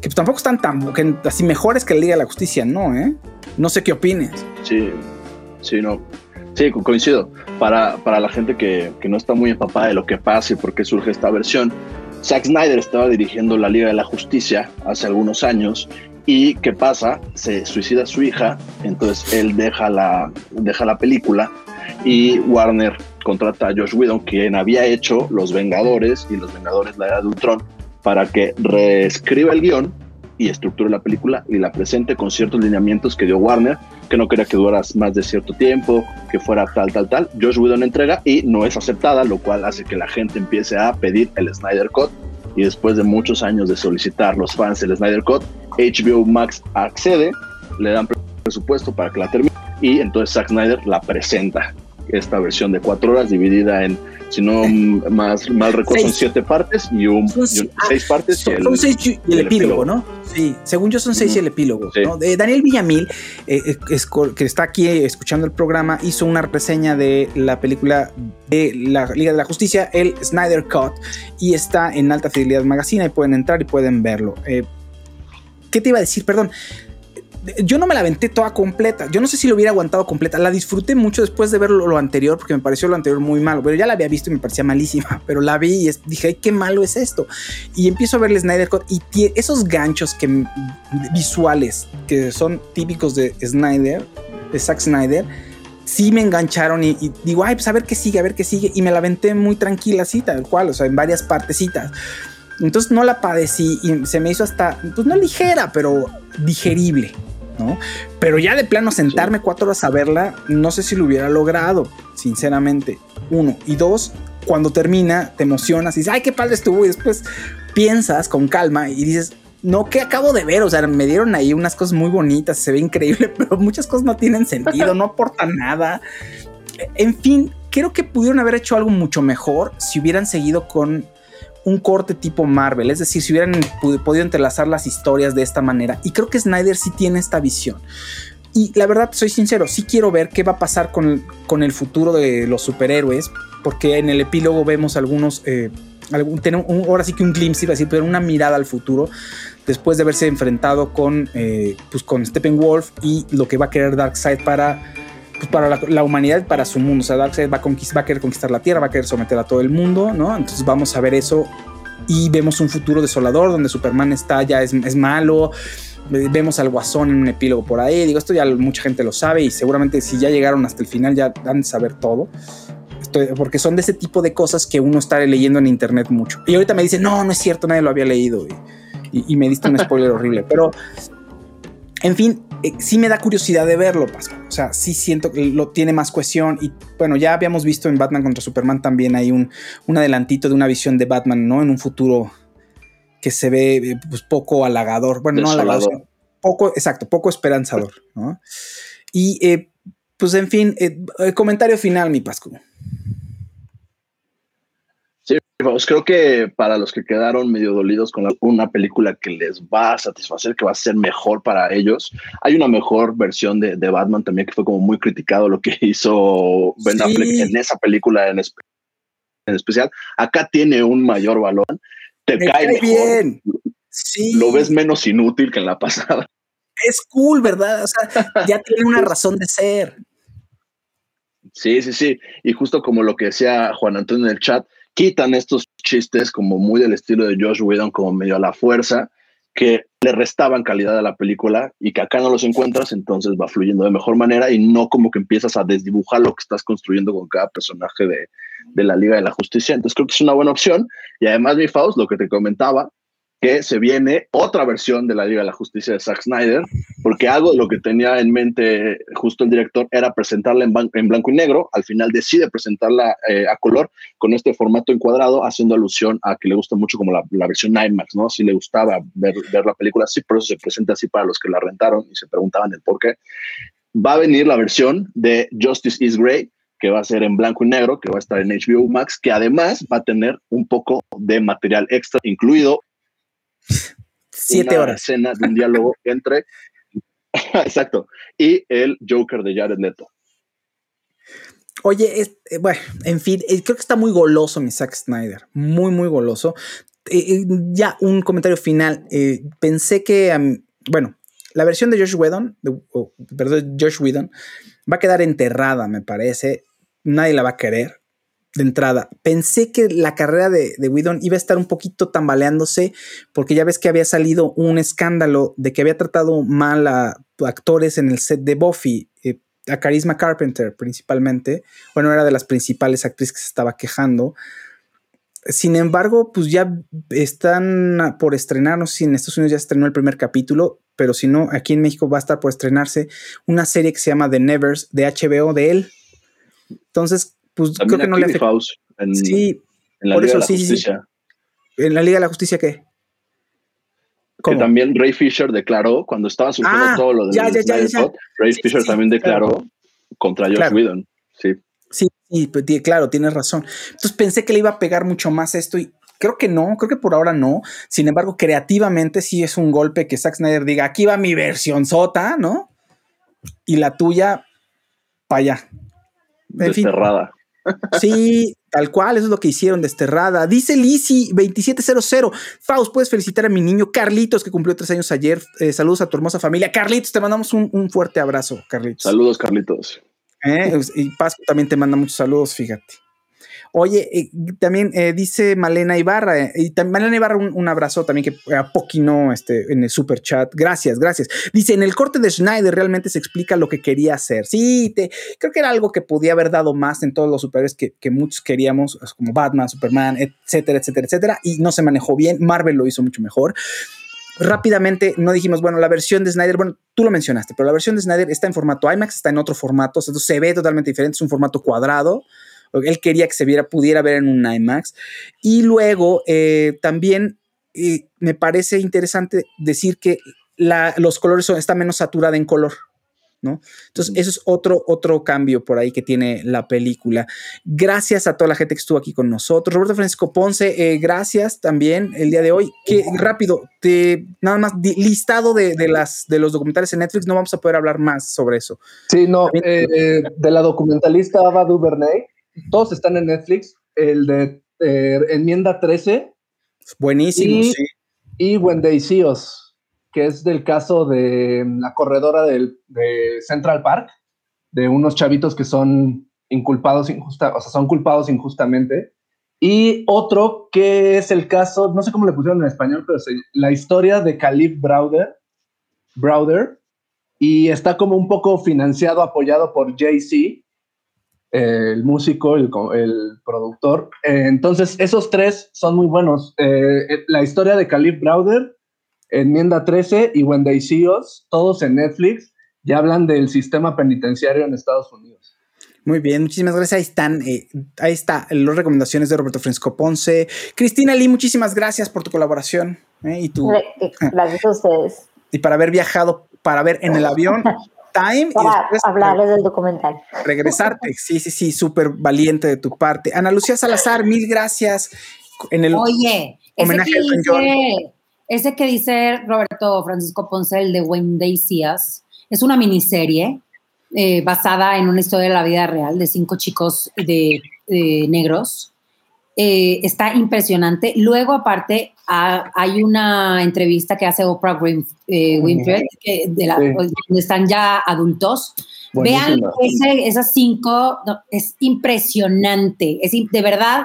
C: que tampoco están tan así mejores que la Liga de la Justicia, ¿no? ¿eh? No sé qué opines.
E: Sí, sí, no. Sí, coincido. Para, para la gente que, que no está muy empapada de lo que pasa y por qué surge esta versión, Zack Snyder estaba dirigiendo la Liga de la Justicia hace algunos años ¿Y qué pasa? Se suicida su hija, entonces él deja la, deja la película y Warner contrata a Josh Whedon, quien había hecho Los Vengadores y Los Vengadores la Era de Ultron, para que reescriba el guion y estructure la película y la presente con ciertos lineamientos que dio Warner, que no quería que durara más de cierto tiempo, que fuera tal, tal, tal. Josh Whedon entrega y no es aceptada, lo cual hace que la gente empiece a pedir el Snyder Cut y después de muchos años de solicitar los fans el Snyder Cut, HBO Max accede, le dan presupuesto para que la termine y entonces Zack Snyder la presenta. Esta versión de cuatro horas dividida en, si no más mal recuerdo, son siete partes y, un, seis partes.
C: Son, y el, seis y el, epílogo, ¿no? Sí, según yo son seis y el epílogo. De Daniel Villamil, eh, eh, que está aquí escuchando el programa, hizo una reseña de la película de la Liga de la Justicia, el Snyder Cut, y está en Alta Fidelidad Magazine y pueden entrar y pueden verlo. Eh, ¿Qué te iba a decir? Perdón. Yo no me la aventé toda completa. Yo no sé si lo hubiera aguantado completa. La disfruté mucho después de ver lo, anterior, porque me pareció lo anterior muy malo. Pero ya la había visto y me parecía malísima. Pero la vi y dije, ay, qué malo es esto. Y empiezo a ver Snyder Cut y esos ganchos que, visuales que son típicos de Snyder, de Zack Snyder, sí me engancharon y, y, digo, ay, pues a ver qué sigue, a ver qué sigue. Y me la aventé muy tranquila, así, tal cual, o sea, en varias partecitas. Entonces no la padecí y se me hizo hasta, pues no ligera, pero digerible, ¿no? Pero ya de plano sentarme cuatro horas a verla, no sé si lo hubiera logrado, sinceramente. Uno. Y dos, cuando termina, te emocionas y dices, ay, qué padre estuvo. Y después piensas con calma y dices, no, ¿qué acabo de ver? O sea, me dieron ahí unas cosas muy bonitas, se ve increíble, pero muchas cosas no tienen sentido, no aportan nada. En fin, creo que pudieron haber hecho algo mucho mejor si hubieran seguido con un corte tipo Marvel, es decir, si hubieran podido entrelazar las historias de esta manera. Y creo que Snyder sí tiene esta visión. Y la verdad, soy sincero, sí quiero ver qué va a pasar con, con el futuro de los superhéroes, porque en el epílogo vemos algunos, eh, ahora sí que un glimpse, iba a decir, pero una mirada al futuro, después de haberse enfrentado con, eh, pues con Steppenwolf y lo que va a querer Darkseid para pues para la, humanidad, para su mundo. O sea, Darkseid va a, va a querer conquistar la Tierra, va a querer someter a todo el mundo, ¿no? Entonces vamos a ver eso y vemos un futuro desolador donde Superman está ya es, es malo. Vemos al Guasón en un epílogo por ahí. Digo, esto ya mucha gente lo sabe y seguramente si ya llegaron hasta el final ya han de saber todo. porque son de ese tipo de cosas que uno está leyendo en internet mucho. Y ahorita me dice, no, no es cierto, nadie lo había leído. Y, y me diste un spoiler horrible. Pero, en fin, eh, sí me da curiosidad de verlo, Pascu. O sea, sí siento que lo tiene más cohesión. Y bueno, ya habíamos visto en Batman contra Superman también hay un, un adelantito de una visión de Batman, ¿no? En un futuro que se ve eh, pues, poco halagador. Bueno, no halagador, poco, exacto, poco esperanzador, ¿no? Y eh, pues en fin, el comentario final, mi Pascu.
E: Pues creo que para los que quedaron medio dolidos con una película que les va a satisfacer, que va a ser mejor para ellos, hay una mejor versión de, Batman también que fue como muy criticado lo que hizo Ben Affleck en esa película en, especial. Acá tiene un mayor valor, te cae, mejor, bien. Sí. Lo ves menos inútil que en la pasada.
C: Es cool, ¿verdad? O sea, ya tiene una razón de ser.
E: Sí, sí, sí. Y justo como lo que decía Juan Antonio en el chat, quitan estos chistes como muy del estilo de Josh Whedon, como medio a la fuerza, que le restaban calidad a la película y que acá no los encuentras, entonces va fluyendo de mejor manera y no como que empiezas a desdibujar lo que estás construyendo con cada personaje de, de la Liga de la Justicia. Entonces creo que es una buena opción. Y además, mi Faust, lo que te comentaba, que se viene otra versión de la Liga de la Justicia de Zack Snyder, porque algo de lo que tenía en mente justo el director era presentarla en, blanco y negro, al final decide presentarla eh, a color con este formato encuadrado, haciendo alusión a que le gusta mucho como la, versión IMAX, ¿no? Si le gustaba ver, ver la película así, por eso se presenta así para los que la rentaron y se preguntaban el por qué. Va a venir la versión de Justice is Grey, que va a ser en blanco y negro, que va a estar en HBO Max, que además va a tener un poco de material extra, incluido
C: Siete horas.
E: escena de un diálogo entre. Exacto. Y el Joker de Jared Leto.
C: Oye, eh, bueno, en fin, eh, creo que está muy goloso mi Zack Snyder. Muy, muy goloso. Eh, ya un comentario final. pensé que, bueno, la versión de Josh Whedon, perdón, Josh Whedon, va a quedar enterrada, me parece. Nadie la va a querer de entrada. Pensé que la carrera de, de Whedon iba a estar un poquito tambaleándose, porque ya ves que había salido un escándalo de que había tratado mal a actores en el set de Buffy, eh, a Charisma Carpenter principalmente. Bueno, era de las principales actrices que se estaba quejando. Sin embargo, pues ya están por estrenar, no sé si en Estados Unidos ya estrenó el primer capítulo, pero si no, aquí en México va a estar por estrenarse una serie que se llama The Nevers de HBO de él. Entonces, pues creo que no le afecta.
E: En,
C: sí,
E: en la Liga de la Justicia.
C: ¿En la Liga de la Justicia qué?
E: Que también Ray Fisher declaró, cuando estaba surgiendo ah, todo lo de
C: ya, ya, ya,
E: Ray Fisher también declaró contra Josh Whedon. Sí.
C: Sí, sí, pues, claro, tienes razón. Entonces pensé que le iba a pegar mucho más esto y creo que no, creo que por ahora no. Sin embargo, creativamente sí es un golpe que Zack Snyder diga, aquí va mi versión sota, ¿no? Y la tuya, para allá.
E: Desterrada.
C: Sí, tal cual, eso es lo que hicieron desterrada. Dice Lisi 2700. Faust, puedes felicitar a mi niño Carlitos, que cumplió tres años ayer. Eh, saludos a tu hermosa familia. Carlitos, te mandamos un, fuerte abrazo, Carlitos.
E: Saludos, Carlitos.
C: Eh, y Pascu también te manda muchos saludos, fíjate. Oye, eh, también eh, dice Malena Ibarra, eh, y Malena Ibarra, un, abrazo también que a Poquino este, en el super chat. Gracias, gracias. Dice: En el corte de Schneider realmente se explica lo que quería hacer. Sí, te, creo que era algo que podía haber dado más en todos los superhéroes que, que muchos queríamos, como Batman, Superman, etcétera, etcétera, etcétera, y no se manejó bien. Marvel lo hizo mucho mejor rápidamente no dijimos, bueno, la versión de Snyder, bueno, tú lo mencionaste, pero la versión de Snyder está en formato IMAX, está en otro formato, se ve totalmente diferente, es un formato cuadrado. Él quería que se viera, pudiera ver en un IMAX. Y luego eh, también eh, me parece interesante decir que los colores son, está menos saturada en color. Entonces, eso es otro, otro cambio por ahí que tiene la película. Gracias a toda la gente que estuvo aquí con nosotros. Roberto Francisco Ponce, eh, gracias también el día de hoy. Que rápido, te, nada más listado de, las, de los documentales en Netflix, no vamos a poder hablar más sobre eso.
F: Sí, no, eh, de la documentalista Ava DuVernay, todos están en Netflix. El de eh, Enmienda 13.
C: Buenísimo,
F: y,
C: sí.
F: Y When They See Us que es del caso de la corredora del, de Central Park, de unos chavitos que son inculpados injusta, o sea, son culpados injustamente. Y otro que es el caso, no sé cómo le pusieron en español, pero es la historia de Caleb Browder, Browder, y está como un poco financiado, apoyado por Jay-Z, el músico, el, el productor. Eh, entonces, esos tres son muy buenos. Eh, eh, la historia de Caleb Browder Enmienda 13 y When They See Us, todos en Netflix, ya hablan del sistema penitenciario en Estados Unidos.
C: Muy bien, muchísimas gracias. Ahí están, eh, ahí está las recomendaciones de Roberto Fresco Ponce. Cristina Lee, muchísimas gracias por tu colaboración. Eh, y tu,
G: gracias a ustedes.
C: Y para haber viajado, para ver en el avión Time.
G: Para hablarles del documental.
C: Regresarte. Sí, sí, sí, súper valiente de tu parte. Ana Lucía Salazar, mil gracias. En el
D: Oye, homenaje ese ese que dice Roberto Francisco Ponce, el de When They es una miniserie eh, basada en una historia de la vida real de cinco chicos de, negros. Eh, está impresionante. Luego, aparte, hay una entrevista que hace Oprah eh, Winfrey, donde están ya adultos. Vean esas cinco, es impresionante. Es, de verdad,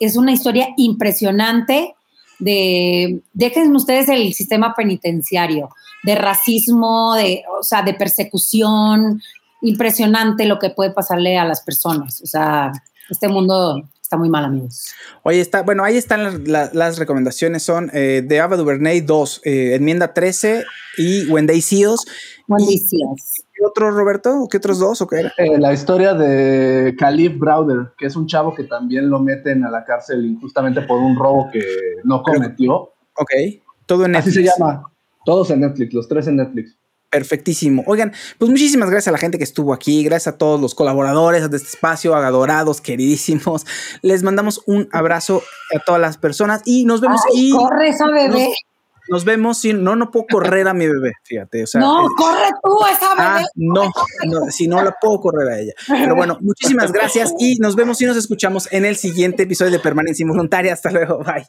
D: es una historia impresionante de, dejen ustedes el sistema penitenciario, de racismo, de, o sea, de persecución, impresionante lo que puede pasarle a las personas. O sea, este mundo está muy mal, amigos.
C: Oye, está, bueno, ahí están las, recomendaciones, son eh, de Ava DuVernay 2, eh, enmienda 13 y When They See ¿Qué otro, Roberto? ¿Qué otros dos? ¿O qué era?
F: Eh, la historia de Caleb Browder, que es un chavo que también lo meten a la cárcel injustamente por un robo que no cometió.
C: Ok, todo en
F: Netflix. Así se llama. Todos en Netflix, los tres en Netflix.
C: Perfectísimo. Oigan, pues muchísimas gracias a la gente que estuvo aquí, gracias a todos los colaboradores de este espacio, adorados, queridísimos. Les mandamos un abrazo a todas las personas y nos vemos.
D: y corre esa bebé.
C: Nos vemos. Si no, no puedo correr a mi bebé, fíjate.
D: no, corre tú esa ah, bebé.
C: no, si no la puedo correr a ella. Pero bueno, muchísimas gracias y nos vemos y nos escuchamos en el siguiente episodio de Permanencia Involuntaria. Hasta luego. Bye.